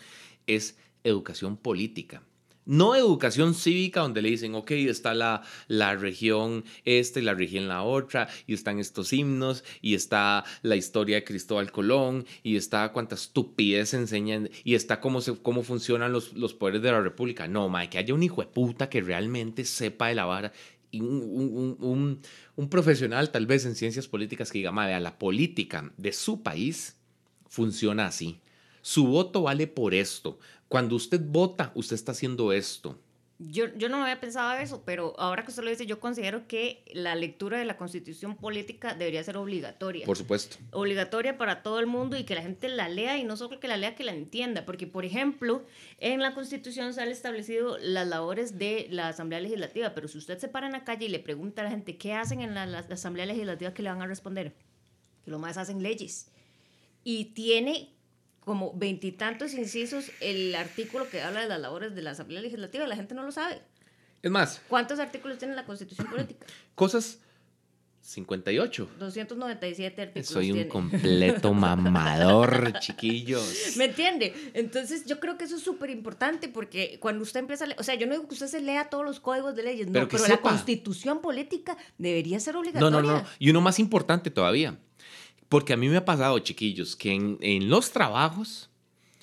es educación política. No educación cívica donde le dicen, ok, está la, la región esta y la región la otra, y están estos himnos, y está la historia de Cristóbal Colón, y está cuánta estupidez enseñan, y está cómo, se, cómo funcionan los, los poderes de la República. No, ma, que haya un hijo de puta que realmente sepa de la vara, y un, un, un, profesional tal vez en ciencias políticas que diga, ma, la política de su país funciona así. Su voto vale por esto. Cuando usted vota, usted está haciendo esto. Yo, yo no había pensado eso, pero ahora que usted lo dice, yo considero que la lectura de la constitución política debería ser obligatoria. Por supuesto. Obligatoria para todo el mundo y que la gente la lea y no solo que la lea, que la entienda. Porque, por ejemplo, en la constitución se han establecido las labores de la Asamblea Legislativa, pero si usted se para en la calle y le pregunta a la gente qué hacen en la, la Asamblea Legislativa, ¿qué le van a responder? Que lo más hacen leyes. Y tiene como veintitantos incisos el artículo que habla de las labores de la Asamblea Legislativa. La gente no lo sabe. Es más. ¿Cuántos artículos tiene la Constitución Política? Cosas 58. 297 artículos. Soy un completo mamador, chiquillos. ¿Me entiende? Entonces yo creo que eso es súper importante porque cuando usted empieza a leer, o sea, yo no digo que usted se lea todos los códigos de leyes, no, pero, la constitución política debería ser obligatoria. No, no, no. Y uno más importante todavía, porque a mí me ha pasado, chiquillos, que en, en los trabajos...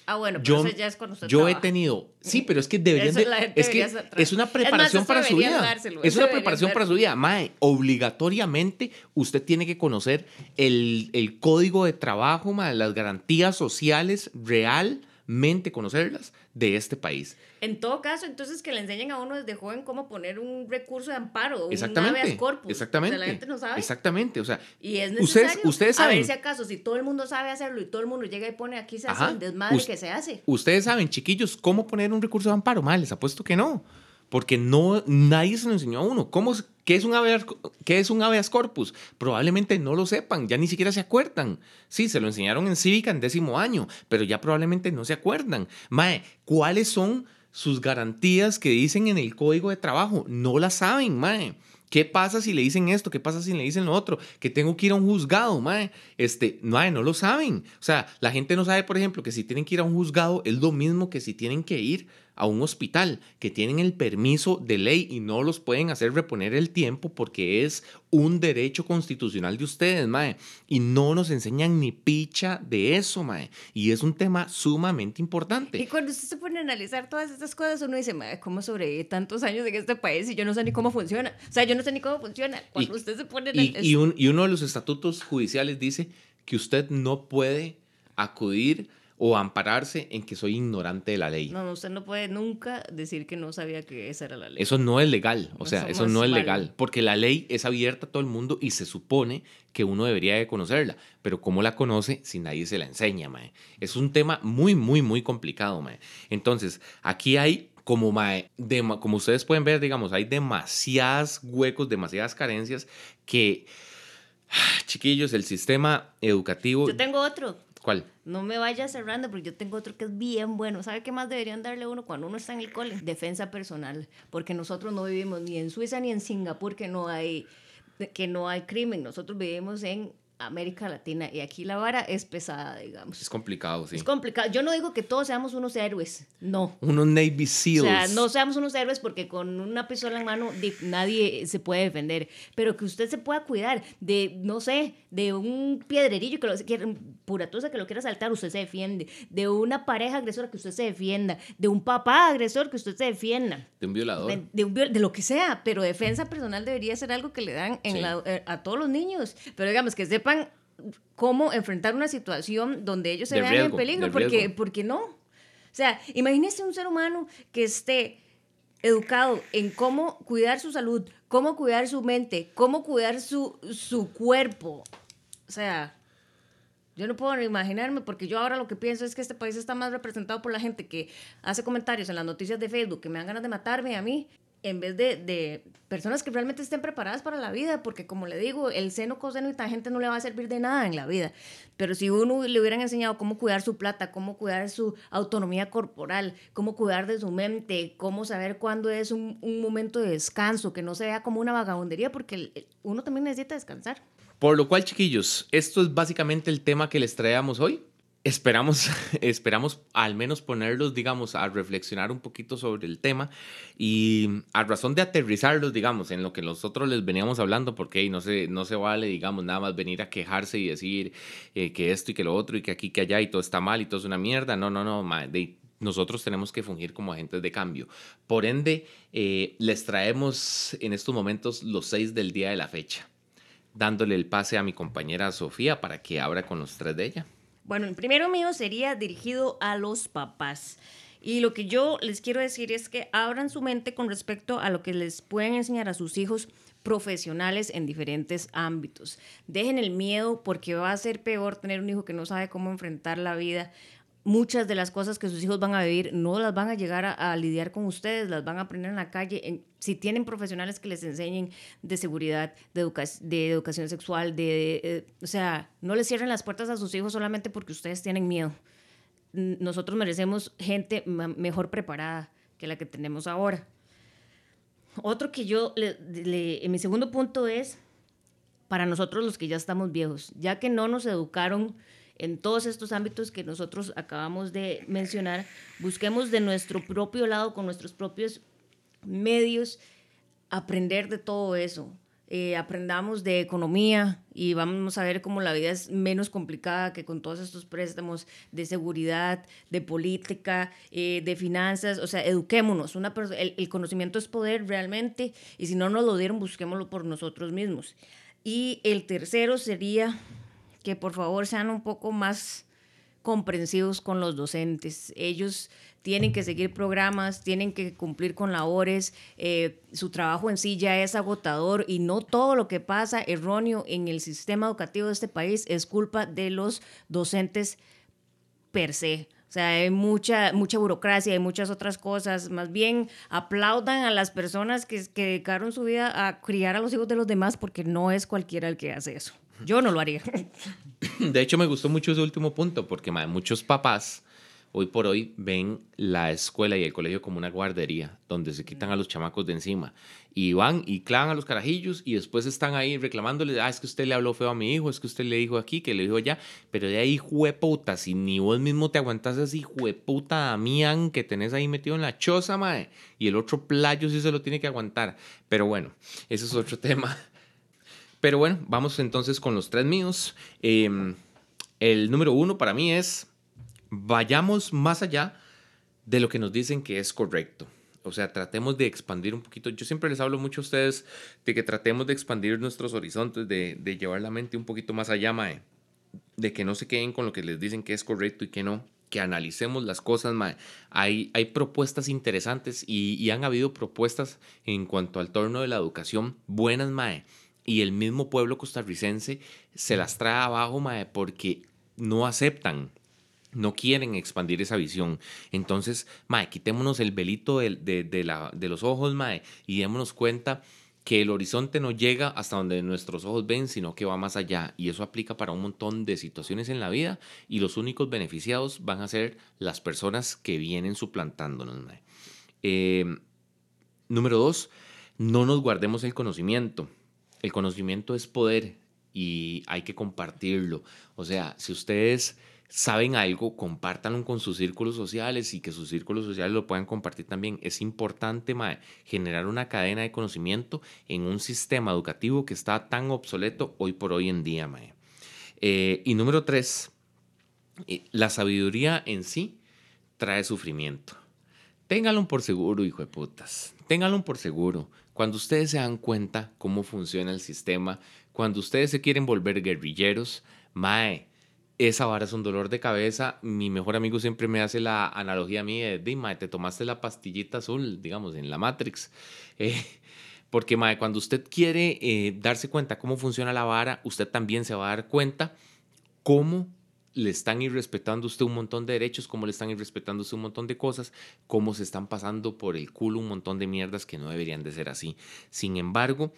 Ah, bueno, pero yo, eso ya es cuando usted Yo he tenido... Sí, pero es que deberían de, Es que es una preparación para su vida. es una preparación para su vida. Mae, obligatoriamente usted tiene que conocer el, el código de trabajo, mae, las garantías sociales real mente conocerlas de este país. En todo caso, entonces que le enseñen a uno desde joven cómo poner un recurso de amparo, exactamente, un habeas corpus. Exactamente. O sea, la gente no sabe. Exactamente, o sea, y es necesario. Ustedes, ustedes saben. A ver si acaso, si todo el mundo sabe hacerlo y todo el mundo llega y pone aquí se hace el desmadre que se hace. Ustedes saben, chiquillos, cómo poner un recurso de amparo. Mal, les apuesto que no. Porque no, nadie se lo enseñó a uno. ¿Cómo, qué, es un habeas, ¿Qué es un habeas corpus? Probablemente no lo sepan, ya ni siquiera se acuerdan. Sí, se lo enseñaron en cívica en décimo año, pero ya probablemente no se acuerdan. Mae, ¿cuáles son sus garantías que dicen en el código de trabajo? No las saben, mae. ¿Qué pasa si le dicen esto? ¿Qué pasa si le dicen lo otro? Que tengo que ir a un juzgado, mae. Este, mae, no lo saben. O sea, la gente no sabe, por ejemplo, que si tienen que ir a un juzgado es lo mismo que si tienen que ir a un hospital que tienen el permiso de ley y no los pueden hacer reponer el tiempo porque es un derecho constitucional de ustedes, mae. Y no nos enseñan ni picha de eso, mae. Y es un tema sumamente importante. Y cuando usted se pone a analizar todas estas cosas, uno dice, mae, ¿cómo sobrevive tantos años en este país y yo no sé ni cómo funciona? O sea, yo no sé ni cómo funciona. Cuando usted se pone en y, y, y uno de los estatutos judiciales dice que usted no puede acudir o ampararse en que soy ignorante de la ley. No, usted no puede nunca decir que no sabía que esa era la ley. Eso no es legal, o sea, eso, no es legal, porque la ley es abierta a todo el mundo y se supone que uno debería de conocerla, pero ¿cómo la conoce si nadie se la enseña, mae? Es un tema muy, muy, muy complicado, mae. Entonces, aquí hay como, mae, como ustedes pueden ver, digamos, hay demasiadas huecos, demasiadas carencias que, chiquillos, el sistema educativo... Yo tengo otro. No me vaya cerrando, porque yo tengo otro que es bien bueno. ¿Sabe qué más deberían darle uno cuando uno está en el cole? Defensa personal, porque nosotros no vivimos ni en Suiza ni en Singapur que no hay que no hay crimen. Nosotros vivimos en América Latina y aquí la vara es pesada, digamos. Es complicado, sí. Es complicado. Yo no digo que todos seamos unos héroes, no. Unos Navy SEALs. O sea, no seamos unos héroes porque con una pistola en mano nadie se puede defender, pero que usted se pueda cuidar de, no sé, de un piedrerillo que lo quiera, puratosa que lo quiera saltar, usted se defiende. De una pareja agresora que usted se defienda. De un papá agresor que usted se defienda. De un violador. De, de lo que sea, pero defensa personal debería ser algo que le dan en la, eh, a todos los niños. Pero digamos que sepan cómo enfrentar una situación donde ellos se vean en peligro, porque, porque no. O sea, imagínese un ser humano que esté educado en cómo cuidar su salud, cómo cuidar su mente, cómo cuidar su, su cuerpo. O sea, yo no puedo imaginarme porque yo ahora lo que pienso es que este país está más representado por la gente que hace comentarios en las noticias de Facebook que me dan ganas de matarme a mí en vez de, de, personas que realmente estén preparadas para la vida, porque como le digo, el seno, coseno y tangente no le va a servir de nada en la vida. Pero si uno le hubieran enseñado cómo cuidar su plata, cómo cuidar su autonomía corporal, cómo cuidar de su mente, cómo saber cuándo es un, un momento de descanso, que no se vea como una vagabundería, porque uno también necesita descansar. Por lo cual, chiquillos, esto es básicamente el tema que les traemos hoy esperamos, esperamos al menos ponerlos, digamos, a reflexionar un poquito sobre el tema y a razón de aterrizarlos, digamos, en lo que nosotros les veníamos hablando, porque no se, no se vale, digamos, nada más venir a quejarse y decir eh, que esto y que lo otro y que aquí, que allá y todo está mal y todo es una mierda. No, no, no, nosotros tenemos que fungir como agentes de cambio. Por ende, eh, les traemos en estos momentos los seis del día de la fecha, dándole el pase a mi compañera Sofía para que abra con los tres de ella. Bueno, el primero mío sería dirigido a los papás. Y lo que yo les quiero decir es que abran su mente con respecto a lo que les pueden enseñar a sus hijos profesionales en diferentes ámbitos. Dejen el miedo porque va a ser peor tener un hijo que no sabe cómo enfrentar la vida muchas de las cosas que sus hijos van a vivir no las van a llegar a, lidiar con ustedes, las van a aprender en la calle. si tienen profesionales que les enseñen de seguridad, de, educación sexual, de, eh, o sea, no les cierren las puertas a sus hijos solamente porque ustedes tienen miedo. Nosotros merecemos gente mejor preparada que la que tenemos ahora. Otro que yo, en mi segundo punto es para nosotros los que ya estamos viejos, ya que no nos educaron en todos estos ámbitos que nosotros acabamos de mencionar, busquemos de nuestro propio lado, con nuestros propios medios, aprender de todo eso. Eh, aprendamos de economía y vamos a ver cómo la vida es menos complicada que con todos estos préstamos de seguridad, de política, eh, de finanzas. O sea, eduquémonos. El, el, conocimiento es poder realmente y si no nos lo dieron, busquémoslo por nosotros mismos. Y el tercero sería que por favor sean un poco más comprensivos con los docentes. Ellos tienen que seguir programas, tienen que cumplir con labores, eh, su trabajo en sí ya es agotador y no todo lo que pasa erróneo en el sistema educativo de este país es culpa de los docentes per se. O sea, hay mucha, mucha burocracia, hay muchas otras cosas. Más bien aplaudan a las personas que, que dedicaron su vida a criar a los hijos de los demás porque no es cualquiera el que hace eso. Yo no lo haría. De hecho, me gustó mucho ese último punto, porque muchos papás hoy por hoy ven la escuela y el colegio como una guardería, donde se quitan a los chamacos de encima. Y van y clavan a los carajillos y después están ahí reclamándole, ah, es que usted le habló feo a mi hijo, es que usted le dijo aquí, que le dijo allá, pero de ahí, jueputa, si ni vos mismo te aguantas así, jueputa, Damián, que tenés ahí metido en la choza, mae, y el otro playo sí se lo tiene que aguantar. Pero bueno, ese es otro tema. Pero bueno, vamos entonces con los tres míos. Em, el número uno para mí es, vayamos más allá de lo que nos dicen que es correcto. O sea, tratemos de expandir un poquito. Yo siempre les hablo mucho a ustedes de que tratemos de expandir nuestros horizontes, de, llevar la mente un poquito más allá, mae. De que no se queden con lo que les dicen que es correcto y que no. que analicemos las cosas, mae. Hay, hay propuestas interesantes y, y han habido propuestas en cuanto al torno de la educación buenas, mae. Y el mismo pueblo costarricense se las trae abajo, mae, porque no aceptan no quieren expandir esa visión. Entonces, mae, quitémonos el velito de, de, de, la, de los ojos, mae, y démonos cuenta que el horizonte no llega hasta donde nuestros ojos ven, sino que va más allá. Y eso aplica para un montón de situaciones en la vida y los únicos beneficiados van a ser las personas que vienen suplantándonos. Mae. Eh, número dos, no nos guardemos el conocimiento. El conocimiento es poder y hay que compartirlo. O sea, si ustedes saben algo, compártanlo con sus círculos sociales y que sus círculos sociales lo puedan compartir también. Es importante mae, generar una cadena de conocimiento en un sistema educativo que está tan obsoleto hoy por hoy en día. Mae. Eh, y número tres, eh, la sabiduría en sí trae sufrimiento. Ténganlo por seguro, hijo de putas. Ténganlo por seguro. Cuando ustedes se dan cuenta cómo funciona el sistema, cuando ustedes se quieren volver guerrilleros, mae, esa vara es un dolor de cabeza. Mi mejor amigo siempre me hace la analogía a mí de, Dima, te tomaste la pastillita azul, digamos, en la Matrix. Eh, porque, mae, cuando usted quiere eh, darse cuenta cómo funciona la vara, usted también se va a dar cuenta cómo le están irrespetando usted un montón de derechos, cómo le están irrespetando usted un montón de cosas, cómo se están pasando por el culo un montón de mierdas que no deberían de ser así. Sin embargo,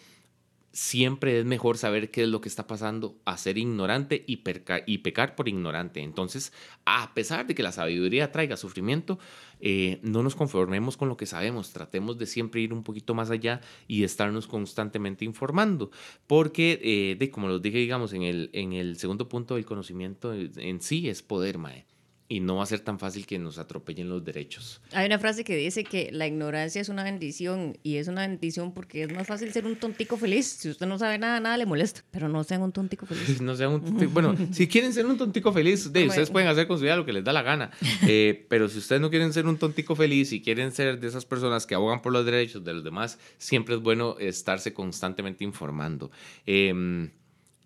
siempre es mejor saber qué es lo que está pasando a ser ignorante y, pecar por ignorante. Entonces, a pesar de que la sabiduría traiga sufrimiento, eh, no nos conformemos con lo que sabemos, tratemos de siempre ir un poquito más allá y estarnos constantemente informando, porque, eh, de, como los dije, digamos, en el, en el segundo punto del conocimiento en sí es poder, Mae y no va a ser tan fácil que nos atropellen los derechos. Hay una frase que dice que la ignorancia es una bendición y es una bendición porque es más fácil ser un tontico feliz. Si usted no sabe nada, nada le molesta, pero no sean un tontico feliz. no sean un tontico, bueno, si quieren ser un tontico feliz, de, ustedes pueden hacer con su vida lo que les da la gana. Eh, pero si ustedes no quieren ser un tontico feliz y quieren ser de esas personas que abogan por los derechos de los demás, siempre es bueno estarse constantemente informando. Eh,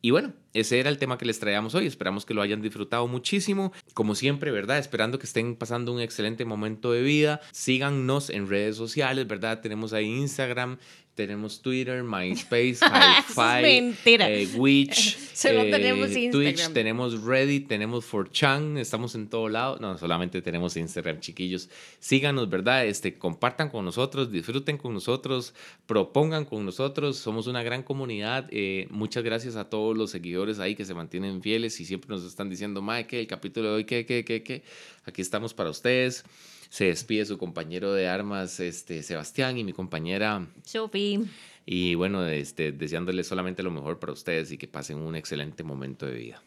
y bueno, ese era el tema que les traíamos hoy. Esperamos que lo hayan disfrutado muchísimo. Como siempre, ¿verdad? Esperando que estén pasando un excelente momento de vida. Síganos en redes sociales, ¿verdad? Tenemos ahí Instagram, tenemos Twitter, MySpace, Hi-Fi, eh, Witch, Solo tenemos eh, Twitch, tenemos Reddit, tenemos 4chan, estamos en todo lado. No, solamente tenemos Instagram, chiquillos. Síganos, ¿verdad? Este, compartan con nosotros, disfruten con nosotros, propongan con nosotros. Somos una gran comunidad. Eh, muchas gracias a todos los seguidores ahí que se mantienen fieles y siempre nos están diciendo, Mike, el capítulo de hoy, ¿qué, qué, qué, qué? Aquí estamos para ustedes se despide su compañero de armas, este, Sebastián, y mi compañera Sophie. Y bueno, este, deseándoles solamente lo mejor para ustedes y que pasen un excelente momento de vida.